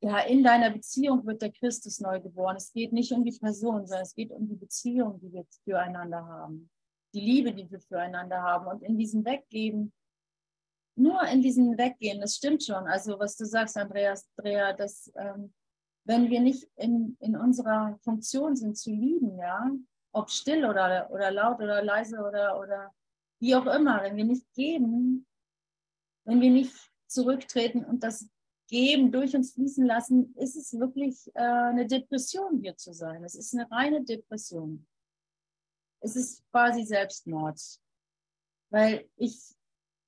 ja, in deiner Beziehung wird der Christus neu geboren. Es geht nicht um die Person, sondern es geht um die Beziehung, die wir füreinander haben. Die Liebe, die wir füreinander haben. Und in diesem Weggeben, nur in diesem Weggehen, das stimmt schon. Also, was du sagst, Andreas, Andrea, dass ähm, wenn wir nicht in, in unserer Funktion sind zu lieben, ja, ob still oder, oder laut oder leise oder, oder wie auch immer, wenn wir nicht geben, wenn wir nicht zurücktreten und das Geben durch uns fließen lassen, ist es wirklich äh, eine Depression hier zu sein. Es ist eine reine Depression. Es ist quasi Selbstmord. Weil ich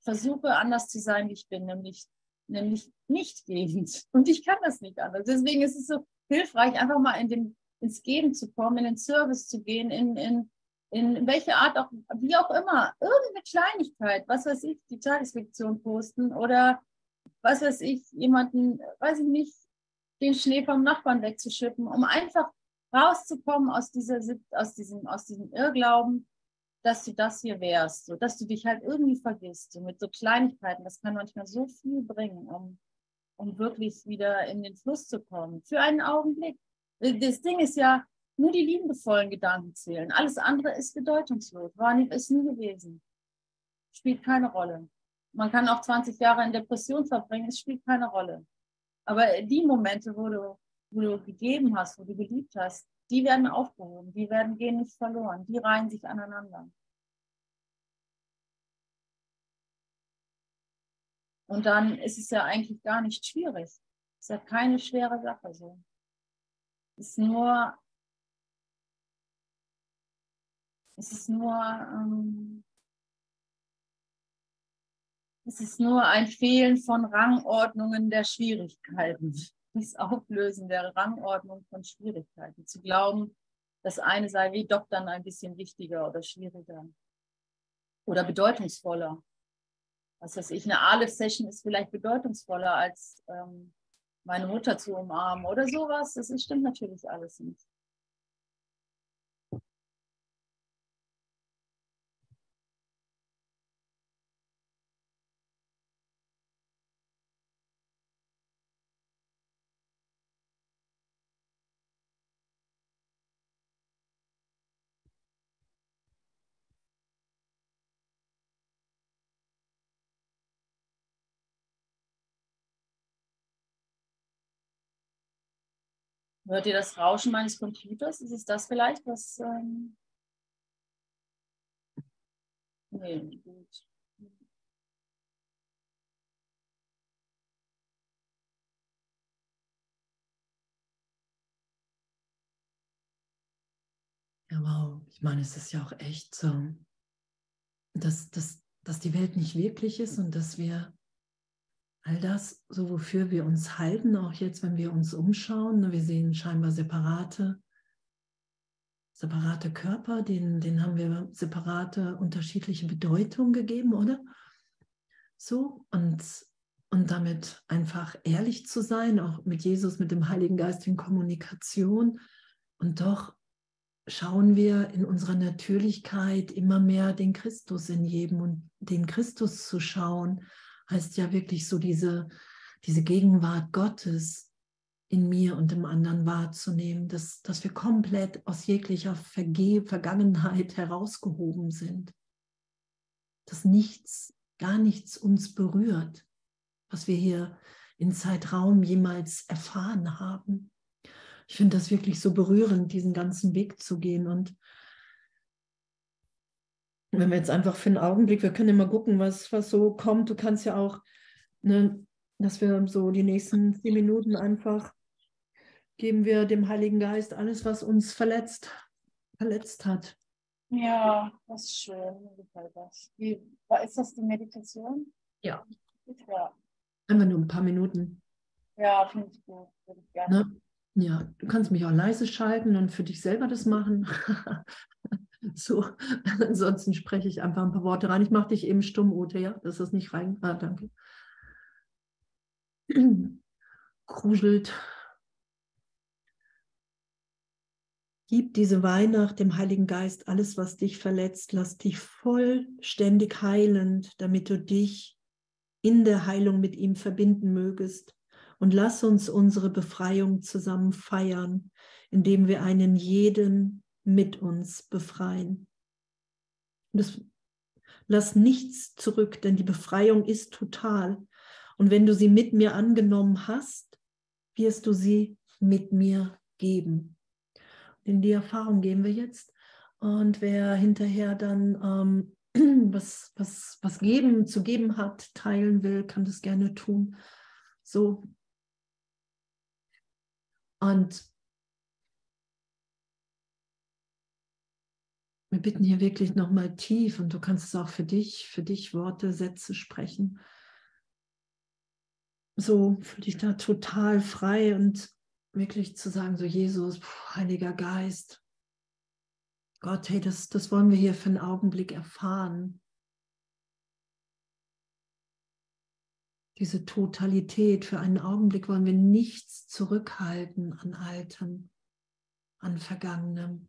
versuche anders zu sein, wie ich bin, nämlich, nämlich nicht gebend. Und ich kann das nicht anders. Deswegen ist es so hilfreich, einfach mal in den, ins Geben zu kommen, in den Service zu gehen, in, in, in welche Art auch, wie auch immer, irgendeine Kleinigkeit, was weiß ich, die Tagesfiktion posten oder was weiß ich, jemanden, weiß ich nicht, den Schnee vom Nachbarn wegzuschippen, um einfach rauszukommen aus, dieser, aus, diesem, aus diesem Irrglauben, dass du das hier wärst, so, dass du dich halt irgendwie vergisst, so mit so Kleinigkeiten. Das kann manchmal so viel bringen, um, um wirklich wieder in den Fluss zu kommen. Für einen Augenblick. Das Ding ist ja, nur die liebevollen Gedanken zählen. Alles andere ist bedeutungslos, war nie, ist nie gewesen. Spielt keine Rolle. Man kann auch 20 Jahre in Depression verbringen, es spielt keine Rolle. Aber die Momente, wo du, wo du gegeben hast, wo du geliebt hast, die werden aufgehoben, die werden gehen nicht verloren, die reihen sich aneinander. Und dann ist es ja eigentlich gar nicht schwierig. Es ist ja keine schwere Sache so. Es ist nur, es ist nur, ähm, es ist nur ein Fehlen von Rangordnungen der Schwierigkeiten das Auflösen der Rangordnung von Schwierigkeiten. Zu glauben, das eine sei wie doch dann ein bisschen wichtiger oder schwieriger oder bedeutungsvoller. Was weiß ich, eine Aleph-Session ist vielleicht bedeutungsvoller als ähm, meine Mutter zu umarmen oder sowas. Das stimmt natürlich alles nicht. Hört ihr das Rauschen meines Computers? Ist es das vielleicht, was... Ähm nee, gut. Ja, wow. Ich meine, es ist ja auch echt so, dass, dass, dass die Welt nicht wirklich ist und dass wir all das, so wofür wir uns halten, auch jetzt, wenn wir uns umschauen, ne, wir sehen scheinbar separate, separate Körper, denen, denen haben wir separate, unterschiedliche Bedeutungen gegeben, oder? So, und, und damit einfach ehrlich zu sein, auch mit Jesus, mit dem Heiligen Geist in Kommunikation. Und doch schauen wir in unserer Natürlichkeit immer mehr den Christus in jedem und den Christus zu schauen heißt ja wirklich so diese, diese Gegenwart Gottes in mir und im anderen wahrzunehmen, dass, dass wir komplett aus jeglicher Verge Vergangenheit herausgehoben sind, dass nichts, gar nichts uns berührt, was wir hier in Zeitraum jemals erfahren haben. Ich finde das wirklich so berührend, diesen ganzen Weg zu gehen und wenn wir jetzt einfach für einen Augenblick, wir können immer gucken, was, was so kommt. Du kannst ja auch, ne, dass wir so die nächsten zehn Minuten einfach geben wir dem Heiligen Geist alles, was uns verletzt, verletzt hat. Ja, das ist schön. Wie, ist das die Meditation? Ja. ja. Einfach nur ein paar Minuten. Ja, finde ich gut. Gerne. Ne? Ja, du kannst mich auch leise schalten und für dich selber das machen. So, ansonsten spreche ich einfach ein paar Worte rein. Ich mache dich eben stumm, Ute, ja, dass das nicht rein. Ah, danke. Kruschelt. Gib diese Weihnacht dem Heiligen Geist alles, was dich verletzt. Lass dich vollständig heilend, damit du dich in der Heilung mit ihm verbinden mögest. Und lass uns unsere Befreiung zusammen feiern, indem wir einen jeden mit uns befreien. Das, lass nichts zurück, denn die Befreiung ist total. Und wenn du sie mit mir angenommen hast, wirst du sie mit mir geben. In die Erfahrung gehen wir jetzt. Und wer hinterher dann ähm, was, was, was geben, zu geben hat, teilen will, kann das gerne tun. So. Und Wir bitten hier wirklich nochmal tief und du kannst es auch für dich, für dich Worte, Sätze sprechen. So fühl dich da total frei und wirklich zu sagen, so Jesus, Heiliger Geist, Gott, hey, das, das wollen wir hier für einen Augenblick erfahren. Diese Totalität, für einen Augenblick wollen wir nichts zurückhalten an Altem, an Vergangenem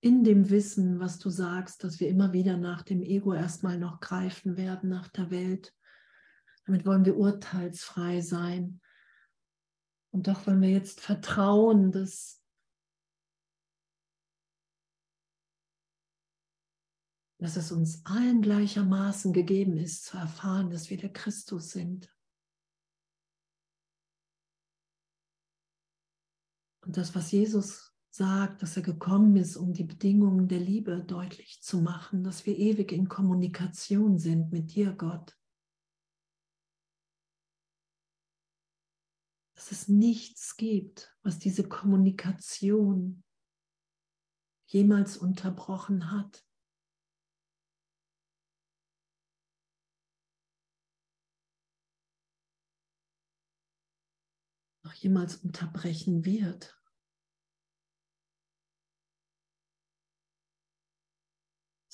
in dem Wissen, was du sagst, dass wir immer wieder nach dem Ego erstmal noch greifen werden, nach der Welt. Damit wollen wir urteilsfrei sein. Und doch wollen wir jetzt vertrauen, dass, dass es uns allen gleichermaßen gegeben ist, zu erfahren, dass wir der Christus sind. Und das, was Jesus sagt, dass er gekommen ist, um die Bedingungen der Liebe deutlich zu machen, dass wir ewig in Kommunikation sind mit dir, Gott. Dass es nichts gibt, was diese Kommunikation jemals unterbrochen hat. noch jemals unterbrechen wird.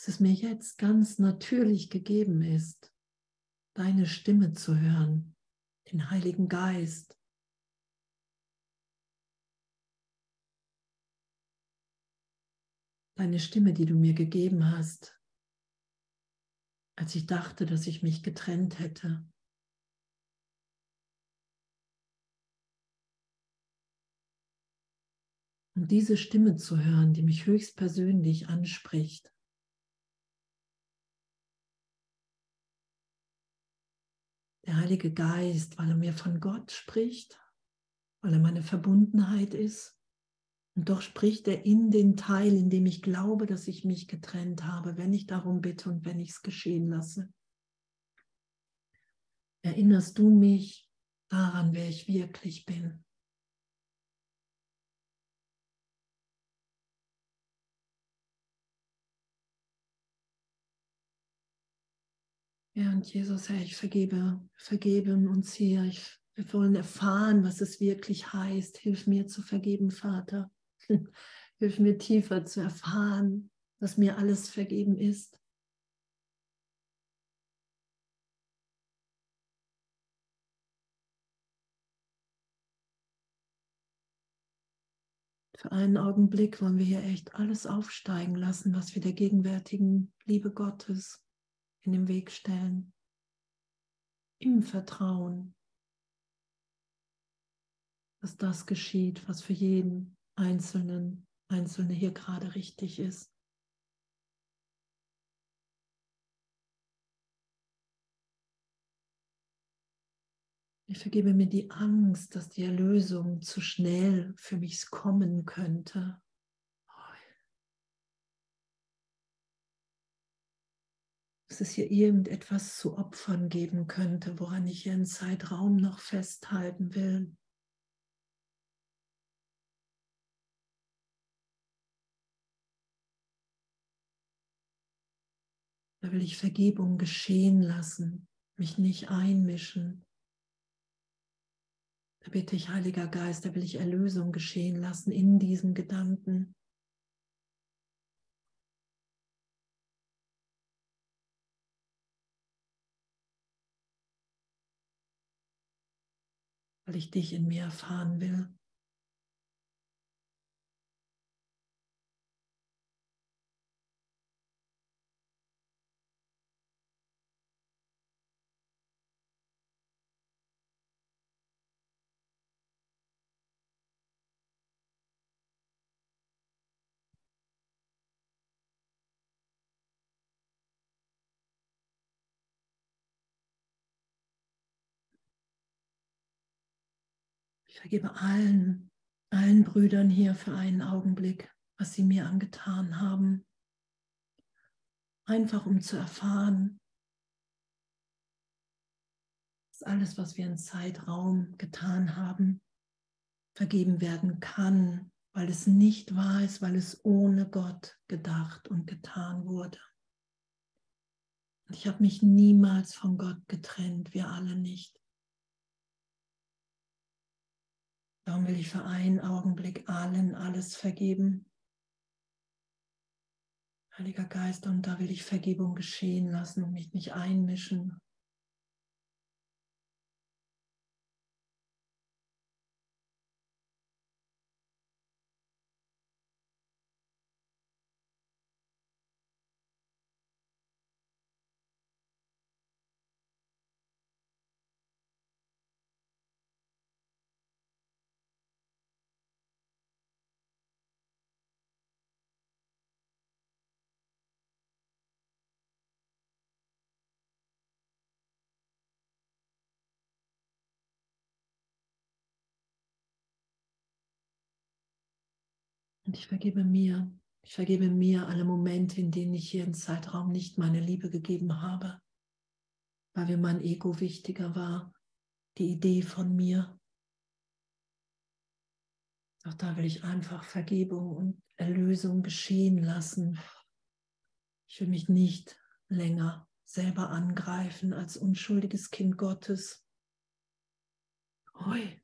Dass es mir jetzt ganz natürlich gegeben ist, deine Stimme zu hören, den Heiligen Geist. Deine Stimme, die du mir gegeben hast, als ich dachte, dass ich mich getrennt hätte. Und diese Stimme zu hören, die mich höchstpersönlich anspricht. Der Heilige Geist, weil er mir von Gott spricht, weil er meine Verbundenheit ist. Und doch spricht er in den Teil, in dem ich glaube, dass ich mich getrennt habe, wenn ich darum bitte und wenn ich es geschehen lasse. Erinnerst du mich daran, wer ich wirklich bin? Ja, und Jesus, Herr, ich vergebe, vergebe uns hier. Ich, wir wollen erfahren, was es wirklich heißt. Hilf mir zu vergeben, Vater. Hilf mir tiefer zu erfahren, dass mir alles vergeben ist. Für einen Augenblick wollen wir hier echt alles aufsteigen lassen, was wir der gegenwärtigen Liebe Gottes in den Weg stellen. Im Vertrauen, dass das geschieht, was für jeden Einzelnen, Einzelne hier gerade richtig ist. Ich vergebe mir die Angst, dass die Erlösung zu schnell für mich kommen könnte. Dass es hier irgendetwas zu opfern geben könnte, woran ich ihren Zeitraum noch festhalten will. Da will ich Vergebung geschehen lassen, mich nicht einmischen. Da bitte ich, Heiliger Geist, da will ich Erlösung geschehen lassen in diesen Gedanken. Weil ich dich in mir erfahren will. Vergebe allen, allen Brüdern hier für einen Augenblick, was sie mir angetan haben. Einfach um zu erfahren, dass alles, was wir in Zeitraum getan haben, vergeben werden kann, weil es nicht wahr ist, weil es ohne Gott gedacht und getan wurde. Und ich habe mich niemals von Gott getrennt, wir alle nicht. Darum will ich für einen Augenblick allen alles vergeben. Heiliger Geist, und da will ich Vergebung geschehen lassen und mich nicht einmischen. Und ich vergebe mir, ich vergebe mir alle Momente, in denen ich hier im Zeitraum nicht meine Liebe gegeben habe, weil mir mein Ego wichtiger war, die Idee von mir. Auch da will ich einfach Vergebung und Erlösung geschehen lassen. Ich will mich nicht länger selber angreifen als unschuldiges Kind Gottes. Hui.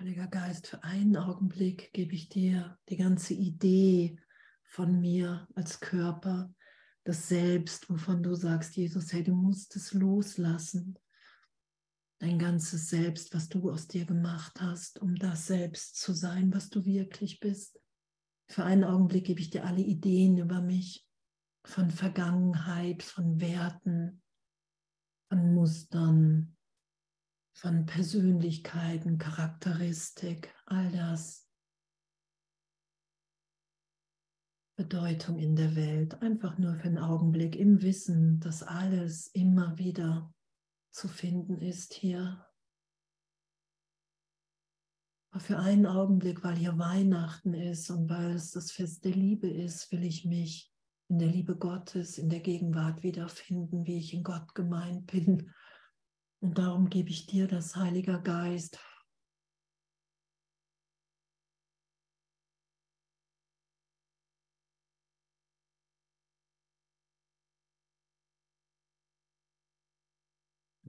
Heiliger Geist, für einen Augenblick gebe ich dir die ganze Idee von mir als Körper, das Selbst, wovon du sagst, Jesus, hey, du musst es loslassen. Dein ganzes Selbst, was du aus dir gemacht hast, um das Selbst zu sein, was du wirklich bist. Für einen Augenblick gebe ich dir alle Ideen über mich, von Vergangenheit, von Werten, von Mustern, von Persönlichkeiten, Charakteristik, all das. Bedeutung in der Welt, einfach nur für einen Augenblick im Wissen, dass alles immer wieder zu finden ist hier. Aber für einen Augenblick, weil hier Weihnachten ist und weil es das Fest der Liebe ist, will ich mich in der Liebe Gottes, in der Gegenwart wiederfinden, wie ich in Gott gemeint bin und darum gebe ich dir das, Heiliger Geist.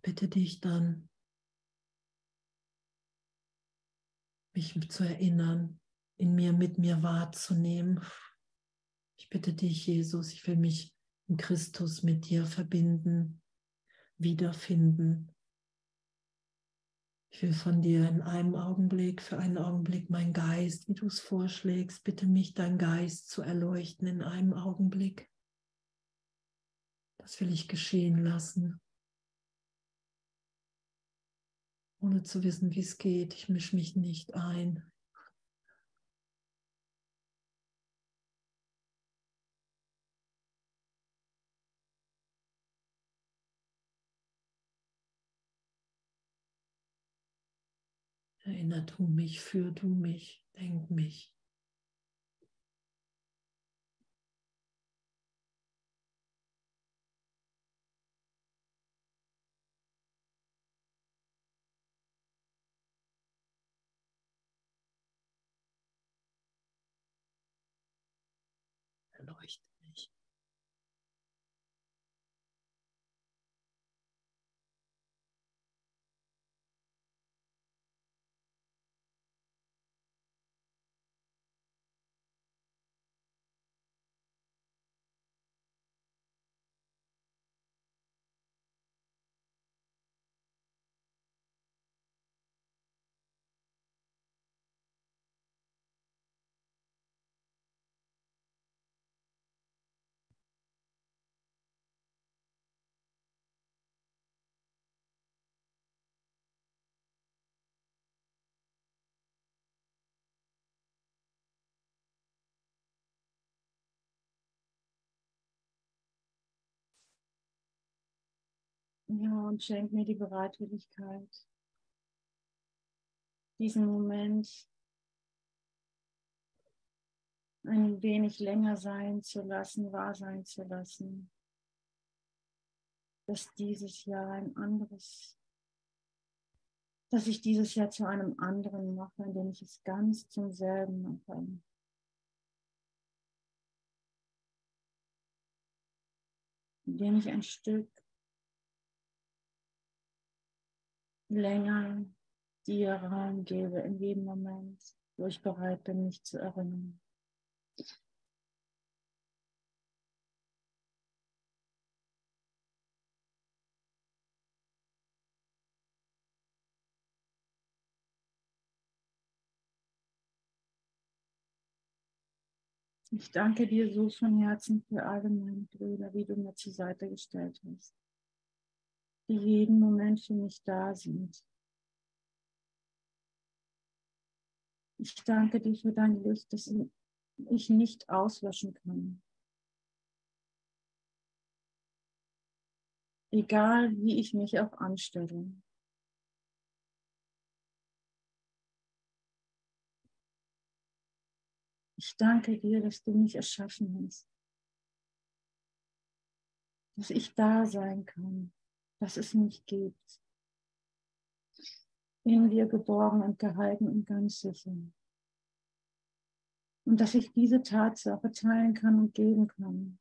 Bitte dich dann, mich zu erinnern, in mir, mit mir wahrzunehmen. Ich bitte dich, Jesus, ich will mich in Christus mit dir verbinden, wiederfinden. Ich will von dir in einem Augenblick, für einen Augenblick mein Geist, wie du es vorschlägst, bitte mich dein Geist zu erleuchten in einem Augenblick. Das will ich geschehen lassen. Ohne zu wissen, wie es geht. Ich mische mich nicht ein. Erinner du mich, führ du mich, denk mich. Ja, und schenk mir die Bereitwilligkeit, diesen Moment ein wenig länger sein zu lassen, wahr sein zu lassen, dass dieses Jahr ein anderes, dass ich dieses Jahr zu einem anderen mache, indem ich es ganz zum selben mache. Indem ich ein Stück länger dir Raum gebe in jedem Moment, wo ich bereit bin, mich zu erinnern. Ich danke dir so von Herzen für alle meine Brüder, wie du mir zur Seite gestellt hast, die jeden Moment für mich da sind. Ich danke dir für dein Licht, das ich nicht auslöschen kann. Egal wie ich mich auch anstelle. Ich danke dir, dass du mich erschaffen hast. Dass ich da sein kann, dass es mich gibt. In dir geborgen und gehalten und ganz sicher. Und dass ich diese Tatsache teilen kann und geben kann.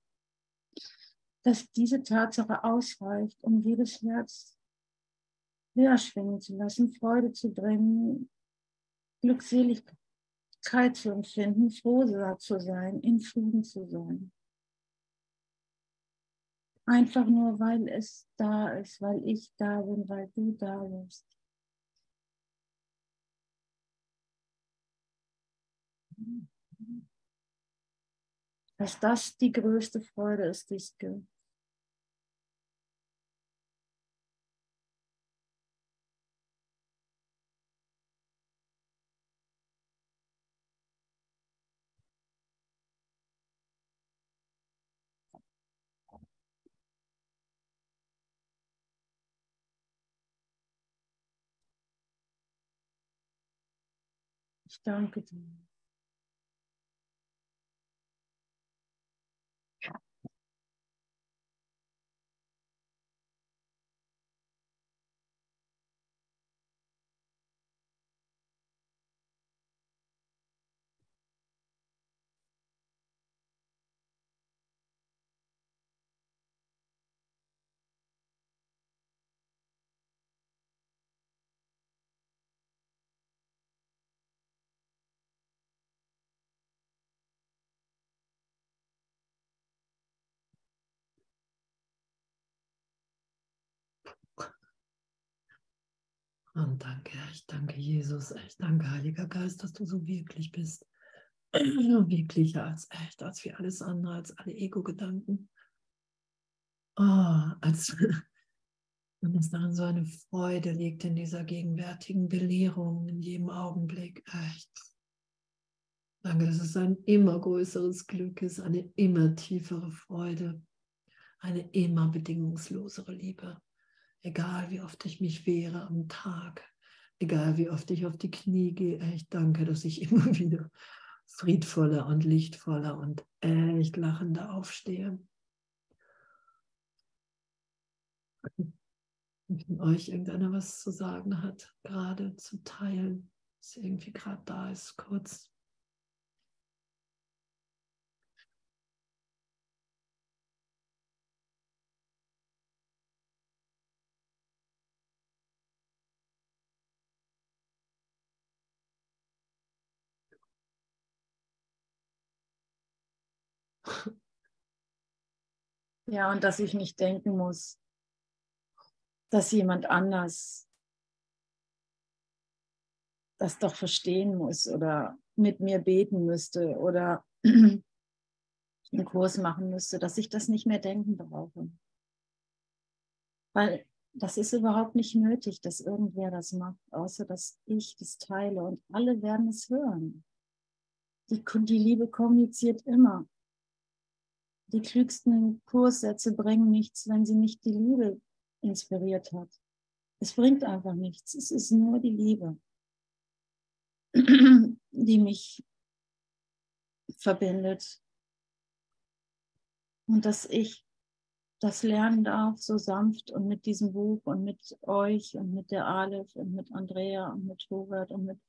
Dass diese Tatsache ausreicht, um jedes Herz höher schwingen zu lassen, Freude zu bringen, Glückseligkeit zu empfinden, froh zu sein, in Frieden zu sein. Einfach nur, weil es da ist, weil ich da bin, weil du da bist. dass das die größte Freude ist, die es gibt. Danke dir. Und danke, ich danke Jesus, ich danke Heiliger Geist, dass du so wirklich bist. Wirklicher als echt, als wie alles andere, als alle Ego-Gedanken. Oh, als und es darin so eine Freude liegt in dieser gegenwärtigen Belehrung, in jedem Augenblick. Echt. Danke, dass es ein immer größeres Glück ist, eine immer tiefere Freude, eine immer bedingungslosere Liebe egal wie oft ich mich wehre am Tag, egal wie oft ich auf die Knie gehe, echt danke, dass ich immer wieder friedvoller und lichtvoller und echt lachender aufstehe. Wenn euch irgendeiner was zu sagen hat, gerade zu teilen, was irgendwie gerade da ist, kurz. Ja, und dass ich nicht denken muss, dass jemand anders das doch verstehen muss oder mit mir beten müsste oder einen Kurs machen müsste, dass ich das nicht mehr denken brauche. Weil das ist überhaupt nicht nötig, dass irgendwer das macht, außer dass ich das teile und alle werden es hören. Die, die Liebe kommuniziert immer die klügsten Kurssätze bringen nichts, wenn sie nicht die Liebe inspiriert hat. Es bringt einfach nichts. Es ist nur die Liebe, die mich verbindet. Und dass ich das lernen darf, so sanft und mit diesem Buch und mit euch und mit der Aleph und mit Andrea und mit Hubert und mit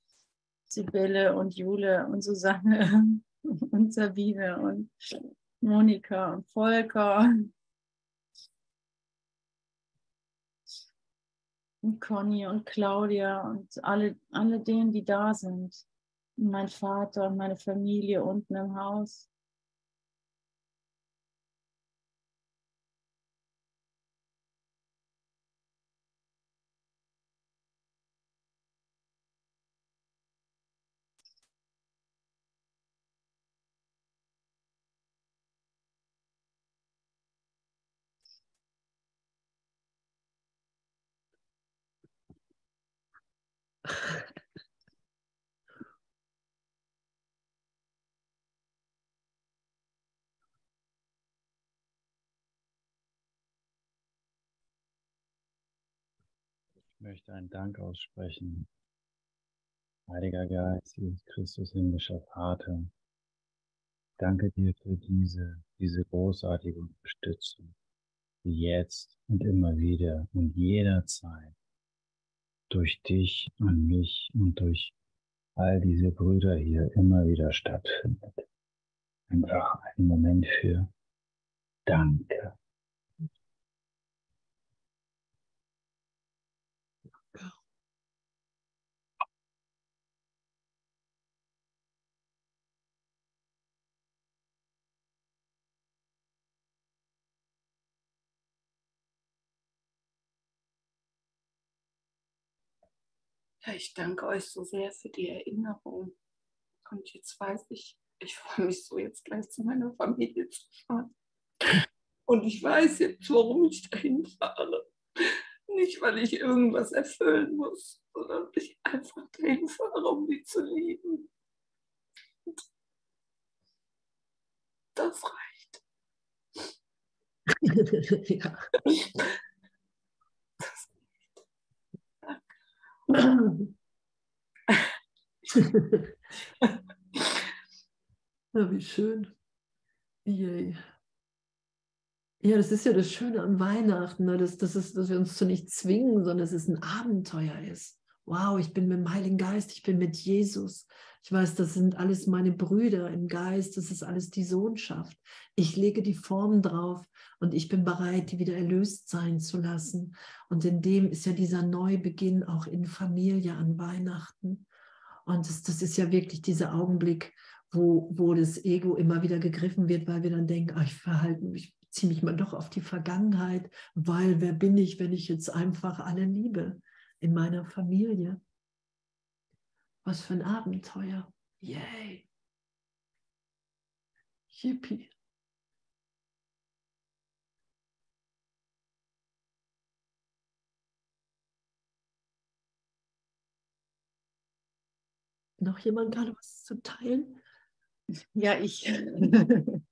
Sibylle und Jule und Susanne und Sabine und Monika und Volker und Conny und Claudia und alle, alle denen, die da sind. mein Vater und meine Familie unten im Haus. Möchte einen Dank aussprechen. Heiliger Geist, Jesus Christus, himmlischer Vater, danke dir für diese, diese großartige Unterstützung, die jetzt und immer wieder und jederzeit durch dich und mich und durch all diese Brüder hier immer wieder stattfindet. Einfach einen Moment für Danke. Ja, ich danke euch so sehr für die Erinnerung. Und jetzt weiß ich, ich freue mich so, jetzt gleich zu meiner Familie zu fahren. Und ich weiß jetzt, warum ich dahin fahre. Nicht, weil ich irgendwas erfüllen muss, sondern ich einfach dahin fahre, um die zu lieben. Und das reicht. ja. ja, wie schön. Yay. Ja, das ist ja das Schöne an Weihnachten, ne? dass, dass, es, dass wir uns zu nichts zwingen, sondern dass es ein Abenteuer ist. Wow, ich bin mit dem Heiligen Geist, ich bin mit Jesus. Ich weiß, das sind alles meine Brüder im Geist, das ist alles die Sohnschaft. Ich lege die Form drauf und ich bin bereit, die wieder erlöst sein zu lassen. Und in dem ist ja dieser Neubeginn auch in Familie an Weihnachten. Und das, das ist ja wirklich dieser Augenblick, wo, wo das Ego immer wieder gegriffen wird, weil wir dann denken, ach, ich verhalte mich, ziehe mich mal doch auf die Vergangenheit, weil wer bin ich, wenn ich jetzt einfach alle liebe in meiner Familie? Was für ein Abenteuer. Yay. Yippie. Noch jemand gerade was zu teilen? Ja, ich.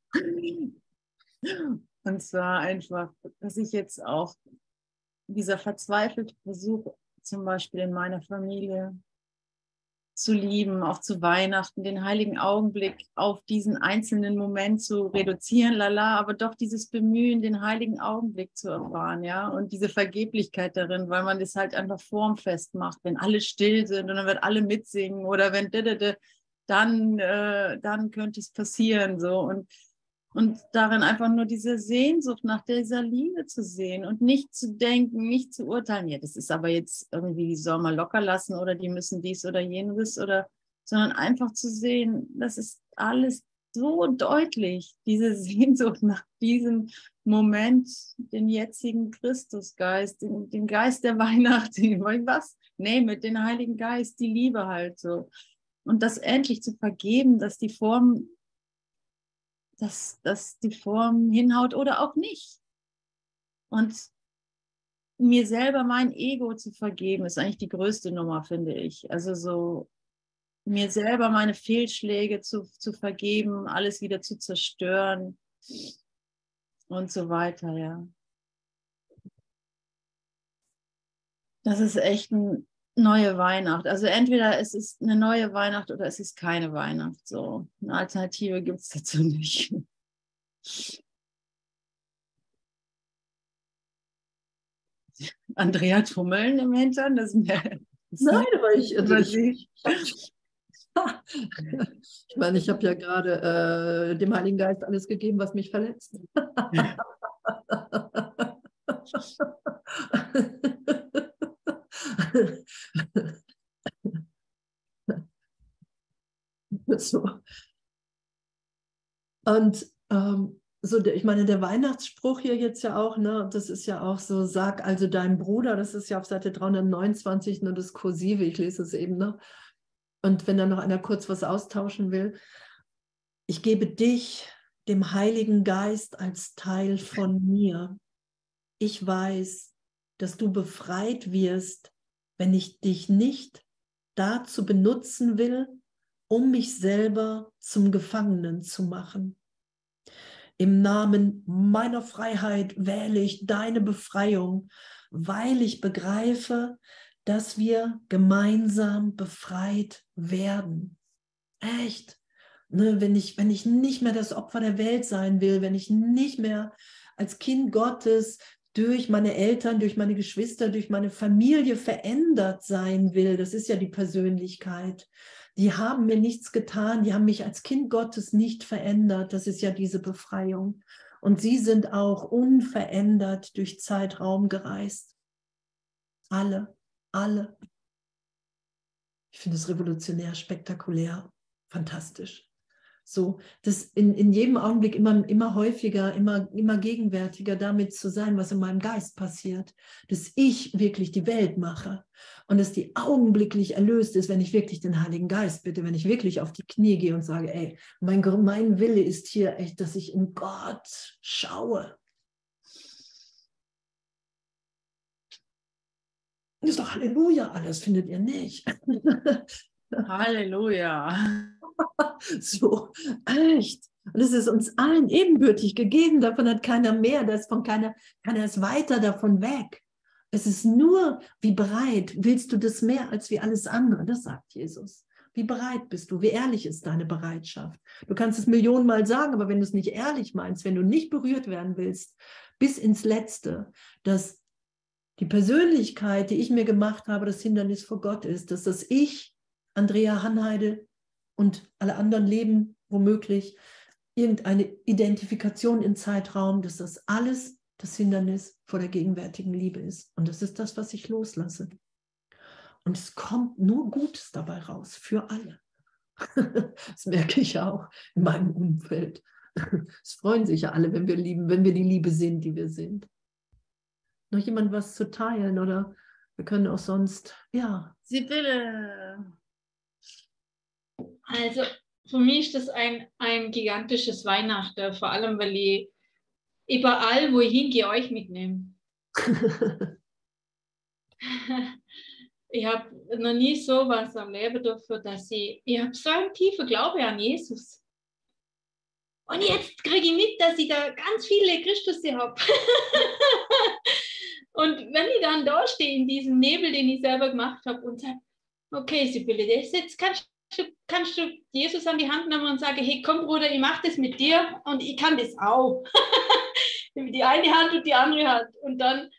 Und zwar einfach, dass ich jetzt auch dieser verzweifelte Versuch, zum Beispiel in meiner Familie, zu lieben, auch zu Weihnachten, den heiligen Augenblick auf diesen einzelnen Moment zu reduzieren, lala, aber doch dieses Bemühen, den heiligen Augenblick zu erfahren, ja, und diese Vergeblichkeit darin, weil man das halt einfach formfest macht, wenn alle still sind und dann wird alle mitsingen oder wenn dann, äh, dann könnte es passieren, so. Und und darin einfach nur diese Sehnsucht nach dieser Liebe zu sehen und nicht zu denken, nicht zu urteilen, ja, das ist aber jetzt irgendwie, die soll man locker lassen oder die müssen dies oder jenes oder, sondern einfach zu sehen, das ist alles so deutlich, diese Sehnsucht nach diesem Moment, den jetzigen Christusgeist, den, den Geist der Weihnacht, was? Nee, mit dem Heiligen Geist, die Liebe halt so. Und das endlich zu vergeben, dass die Form dass, dass die Form hinhaut oder auch nicht. Und mir selber mein Ego zu vergeben, ist eigentlich die größte Nummer, finde ich. Also so mir selber meine Fehlschläge zu, zu vergeben, alles wieder zu zerstören und so weiter, ja. Das ist echt eine neue Weihnacht. Also entweder es ist eine neue Weihnacht oder es ist keine Weihnacht. So eine Alternative gibt es dazu nicht. Andrea Tummeln im Hintern, das ist mir. Nein, aber ich, also ich, ich meine, ich habe ja gerade äh, dem Heiligen Geist alles gegeben, was mich verletzt. so. Und ähm, so, ich meine, der Weihnachtsspruch hier jetzt ja auch, ne, das ist ja auch so, sag also deinem Bruder, das ist ja auf Seite 329 nur das Kursive, ich lese es eben, ne? Und wenn dann noch einer kurz was austauschen will, ich gebe dich, dem Heiligen Geist, als Teil von mir. Ich weiß, dass du befreit wirst, wenn ich dich nicht dazu benutzen will, um mich selber zum Gefangenen zu machen. Im Namen meiner Freiheit wähle ich deine Befreiung, weil ich begreife, dass wir gemeinsam befreit werden. Echt. Ne, wenn, ich, wenn ich nicht mehr das Opfer der Welt sein will, wenn ich nicht mehr als Kind Gottes durch meine Eltern, durch meine Geschwister, durch meine Familie verändert sein will, das ist ja die Persönlichkeit, die haben mir nichts getan, die haben mich als Kind Gottes nicht verändert. Das ist ja diese Befreiung. Und sie sind auch unverändert durch Zeitraum gereist. Alle, alle. Ich finde es revolutionär, spektakulär, fantastisch. So, das in, in jedem Augenblick immer, immer häufiger, immer, immer gegenwärtiger damit zu sein, was in meinem Geist passiert. Dass ich wirklich die Welt mache und dass die augenblicklich erlöst ist, wenn ich wirklich den Heiligen Geist bitte, wenn ich wirklich auf die Knie gehe und sage, ey, mein, mein Wille ist hier echt, dass ich in Gott schaue. Das ist doch Halleluja alles, findet ihr nicht? Halleluja. so, echt. Und es ist uns allen ebenbürtig gegeben. Davon hat keiner mehr. Da ist von keiner, keiner ist weiter davon weg. Es ist nur, wie bereit willst du das mehr als wie alles andere? Das sagt Jesus. Wie bereit bist du? Wie ehrlich ist deine Bereitschaft? Du kannst es Millionenmal sagen, aber wenn du es nicht ehrlich meinst, wenn du nicht berührt werden willst, bis ins Letzte, dass die Persönlichkeit, die ich mir gemacht habe, das Hindernis vor Gott ist, dass das Ich, Andrea Hanheide, und alle anderen leben womöglich irgendeine Identifikation im Zeitraum, dass das alles das Hindernis vor der gegenwärtigen Liebe ist. Und das ist das, was ich loslasse. Und es kommt nur Gutes dabei raus, für alle. Das merke ich auch in meinem Umfeld. Es freuen sich ja alle, wenn wir lieben, wenn wir die Liebe sind, die wir sind. Noch jemand was zu teilen oder wir können auch sonst, ja. Sibylle. Also für mich ist das ein, ein gigantisches Weihnachten, vor allem weil ich überall, wo ich hingehe, euch mitnehme. ich habe noch nie so was am Leben dafür, dass ich, ich habe so einen tiefen Glaube an Jesus. Und jetzt kriege ich mit, dass ich da ganz viele Christus habe. und wenn ich dann da stehe in diesem Nebel, den ich selber gemacht habe und sage, okay, Sibylle, das jetzt kannst kannst du Jesus an die Hand nehmen und sagen, hey, komm Bruder, ich mache das mit dir und ich kann das auch. die eine Hand und die andere Hand. Und dann,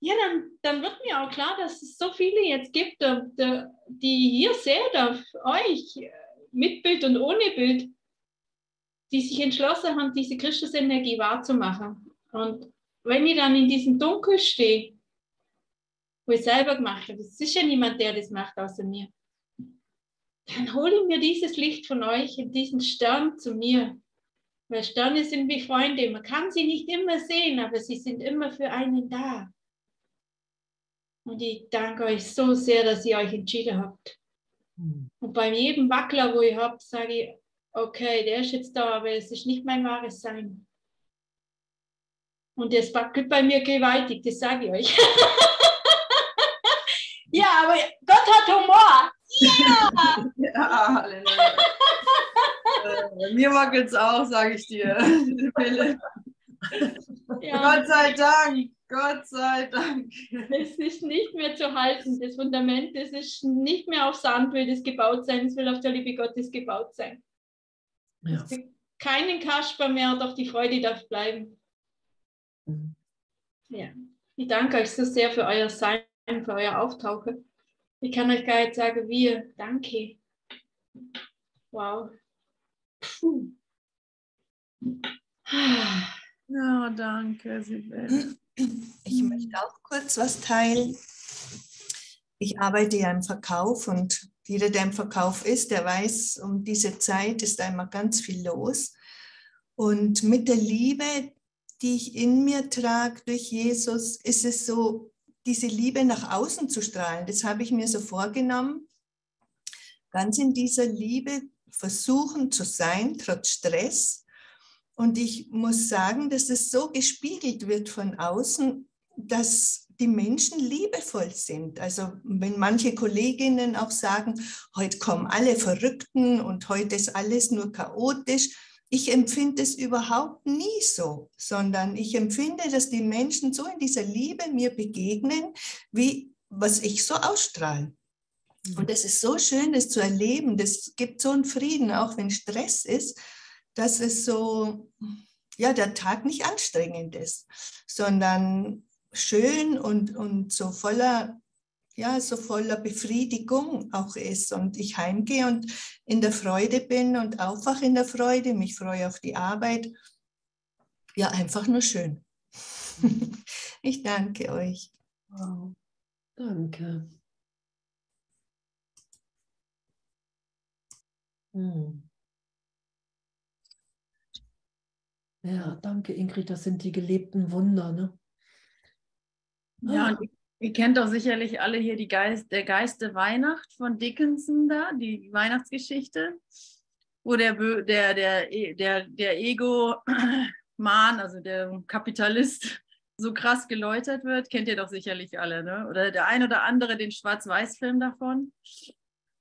ja, dann, dann wird mir auch klar, dass es so viele jetzt gibt, die hier seht auf euch, mit Bild und ohne Bild, die sich entschlossen haben, diese Christusenergie wahrzumachen. Und wenn ich dann in diesem Dunkel stehe, wo ich selber gemacht habe, es ist ja niemand, der das macht außer mir dann hole ich mir dieses Licht von euch und diesen Stern zu mir. Weil Sterne sind wie Freunde. Man kann sie nicht immer sehen, aber sie sind immer für einen da. Und ich danke euch so sehr, dass ihr euch entschieden habt. Hm. Und bei jedem Wackler, wo ihr habt, sage ich, okay, der ist jetzt da, aber es ist nicht mein wahres Sein. Und es wackelt bei mir gewaltig, das sage ich euch. ja, aber Gott hat Humor. Ja! ja, Halleluja. äh, mir wackelt es auch, sage ich dir. Ja. Gott sei Dank. Gott sei Dank. Es ist nicht mehr zu halten. Das Fundament, das ist nicht mehr auf Sand will das gebaut sein, es will auf der Liebe Gottes gebaut sein. Ja. Es gibt keinen Kasper mehr, doch die Freude darf bleiben. Mhm. Ja. Ich danke euch so sehr für euer Sein, für euer Auftauchen. Ich kann euch gar nicht sagen, wie. Danke. Wow. Puh. Ja, danke, Sibel. Ich möchte auch kurz was teilen. Ich arbeite ja im Verkauf und jeder, der im Verkauf ist, der weiß, um diese Zeit ist einmal ganz viel los. Und mit der Liebe, die ich in mir trage durch Jesus, ist es so, diese Liebe nach außen zu strahlen. Das habe ich mir so vorgenommen. Ganz in dieser Liebe versuchen zu sein, trotz Stress. Und ich muss sagen, dass es so gespiegelt wird von außen, dass die Menschen liebevoll sind. Also wenn manche Kolleginnen auch sagen, heute kommen alle Verrückten und heute ist alles nur chaotisch. Ich empfinde es überhaupt nie so, sondern ich empfinde, dass die Menschen so in dieser Liebe mir begegnen, wie was ich so ausstrahle. Und es ist so schön, das zu erleben. Das gibt so einen Frieden, auch wenn Stress ist, dass es so, ja, der Tag nicht anstrengend ist, sondern schön und, und so voller, ja, so voller Befriedigung auch ist. Und ich heimgehe und in der Freude bin und aufwache in der Freude, mich freue auf die Arbeit. Ja, einfach nur schön. ich danke euch. Wow. Danke. Hm. Ja, danke, Ingrid. Das sind die gelebten Wunder. Ne? Ja, und ihr, kennt doch sicherlich alle hier die Geist, der Geist der Weihnacht von Dickinson da, die Weihnachtsgeschichte, wo der, der, der, der, der Ego-Mann, also der Kapitalist, so krass geläutert wird. Kennt ihr doch sicherlich alle, ne? Oder der ein oder andere den Schwarz-Weiß-Film davon.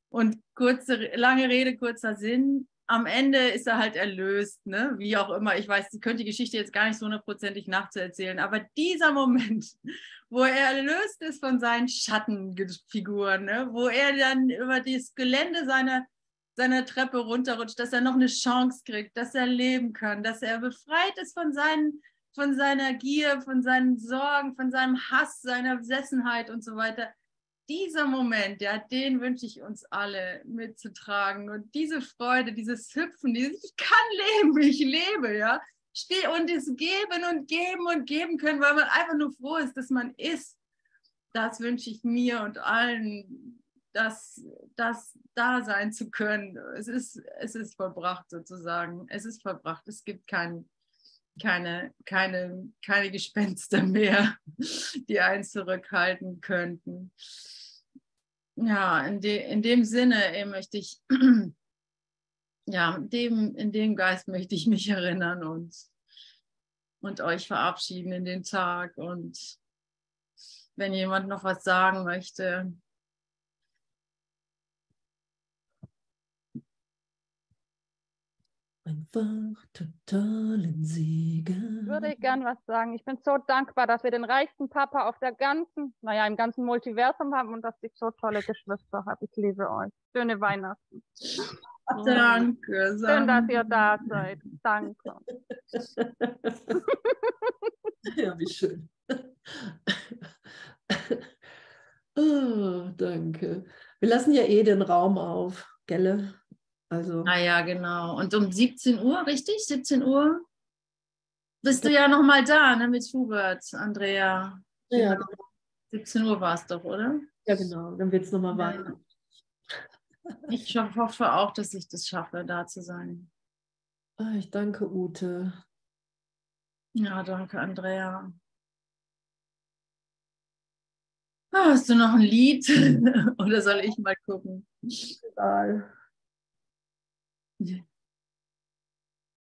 Und kurze, lange Rede, kurzer Sinn. Am Ende ist er halt erlöst, ne? wie auch immer. Ich weiß, ich könnte die Geschichte jetzt gar nicht so hundertprozentig nachzuerzählen, aber dieser Moment, wo er erlöst ist von seinen Schattenfiguren, ne? wo er dann über das Gelände seiner, seiner Treppe runterrutscht, dass er noch eine Chance kriegt, dass er leben kann, dass er befreit ist von, seinen, von seiner Gier, von seinen Sorgen, von seinem Hass, seiner Besessenheit und so weiter dieser Moment, ja, den wünsche ich uns alle mitzutragen. Und diese Freude, dieses Hüpfen, dieses, ich kann leben, ich lebe, ja. Steh und es geben und geben und geben können, weil man einfach nur froh ist, dass man ist. Das wünsche ich mir und allen, das, das da sein zu können. Es ist, es ist vollbracht sozusagen. Es ist vollbracht. Es gibt kein, keine, keine, keine Gespenster mehr, die einen zurückhalten könnten. Ja, in, de, in dem Sinne möchte ich, ja, in dem, in dem Geist möchte ich mich erinnern und, und euch verabschieden in den Tag. Und wenn jemand noch was sagen möchte, Einfach totalen Segen. würde ich gern was sagen. Ich bin so dankbar, dass wir den reichsten Papa auf der ganzen, naja, im ganzen Multiversum haben und dass ich so tolle Geschwister habe. Ich liebe euch. Schöne Weihnachten. Danke. Schön, dass ihr da seid. Danke. Ja, wie schön. Oh, danke. Wir lassen ja eh den Raum auf, gelle? Also, Ah ja, genau. Und um 17 Uhr, richtig? 17 Uhr? Bist du ja noch mal da, ne, mit Hubert, Andrea. ja, genau. 17 Uhr war es doch, oder? ja, genau. Dann wird es nochmal Ja. weiter. Ich hoffe auch, dass ich das schaffe, da zu sein. Ah, ich danke Ute. Ja, danke, Andrea. Ah, Hast du noch ein Lied? Oder soll ich mal gucken? Egal.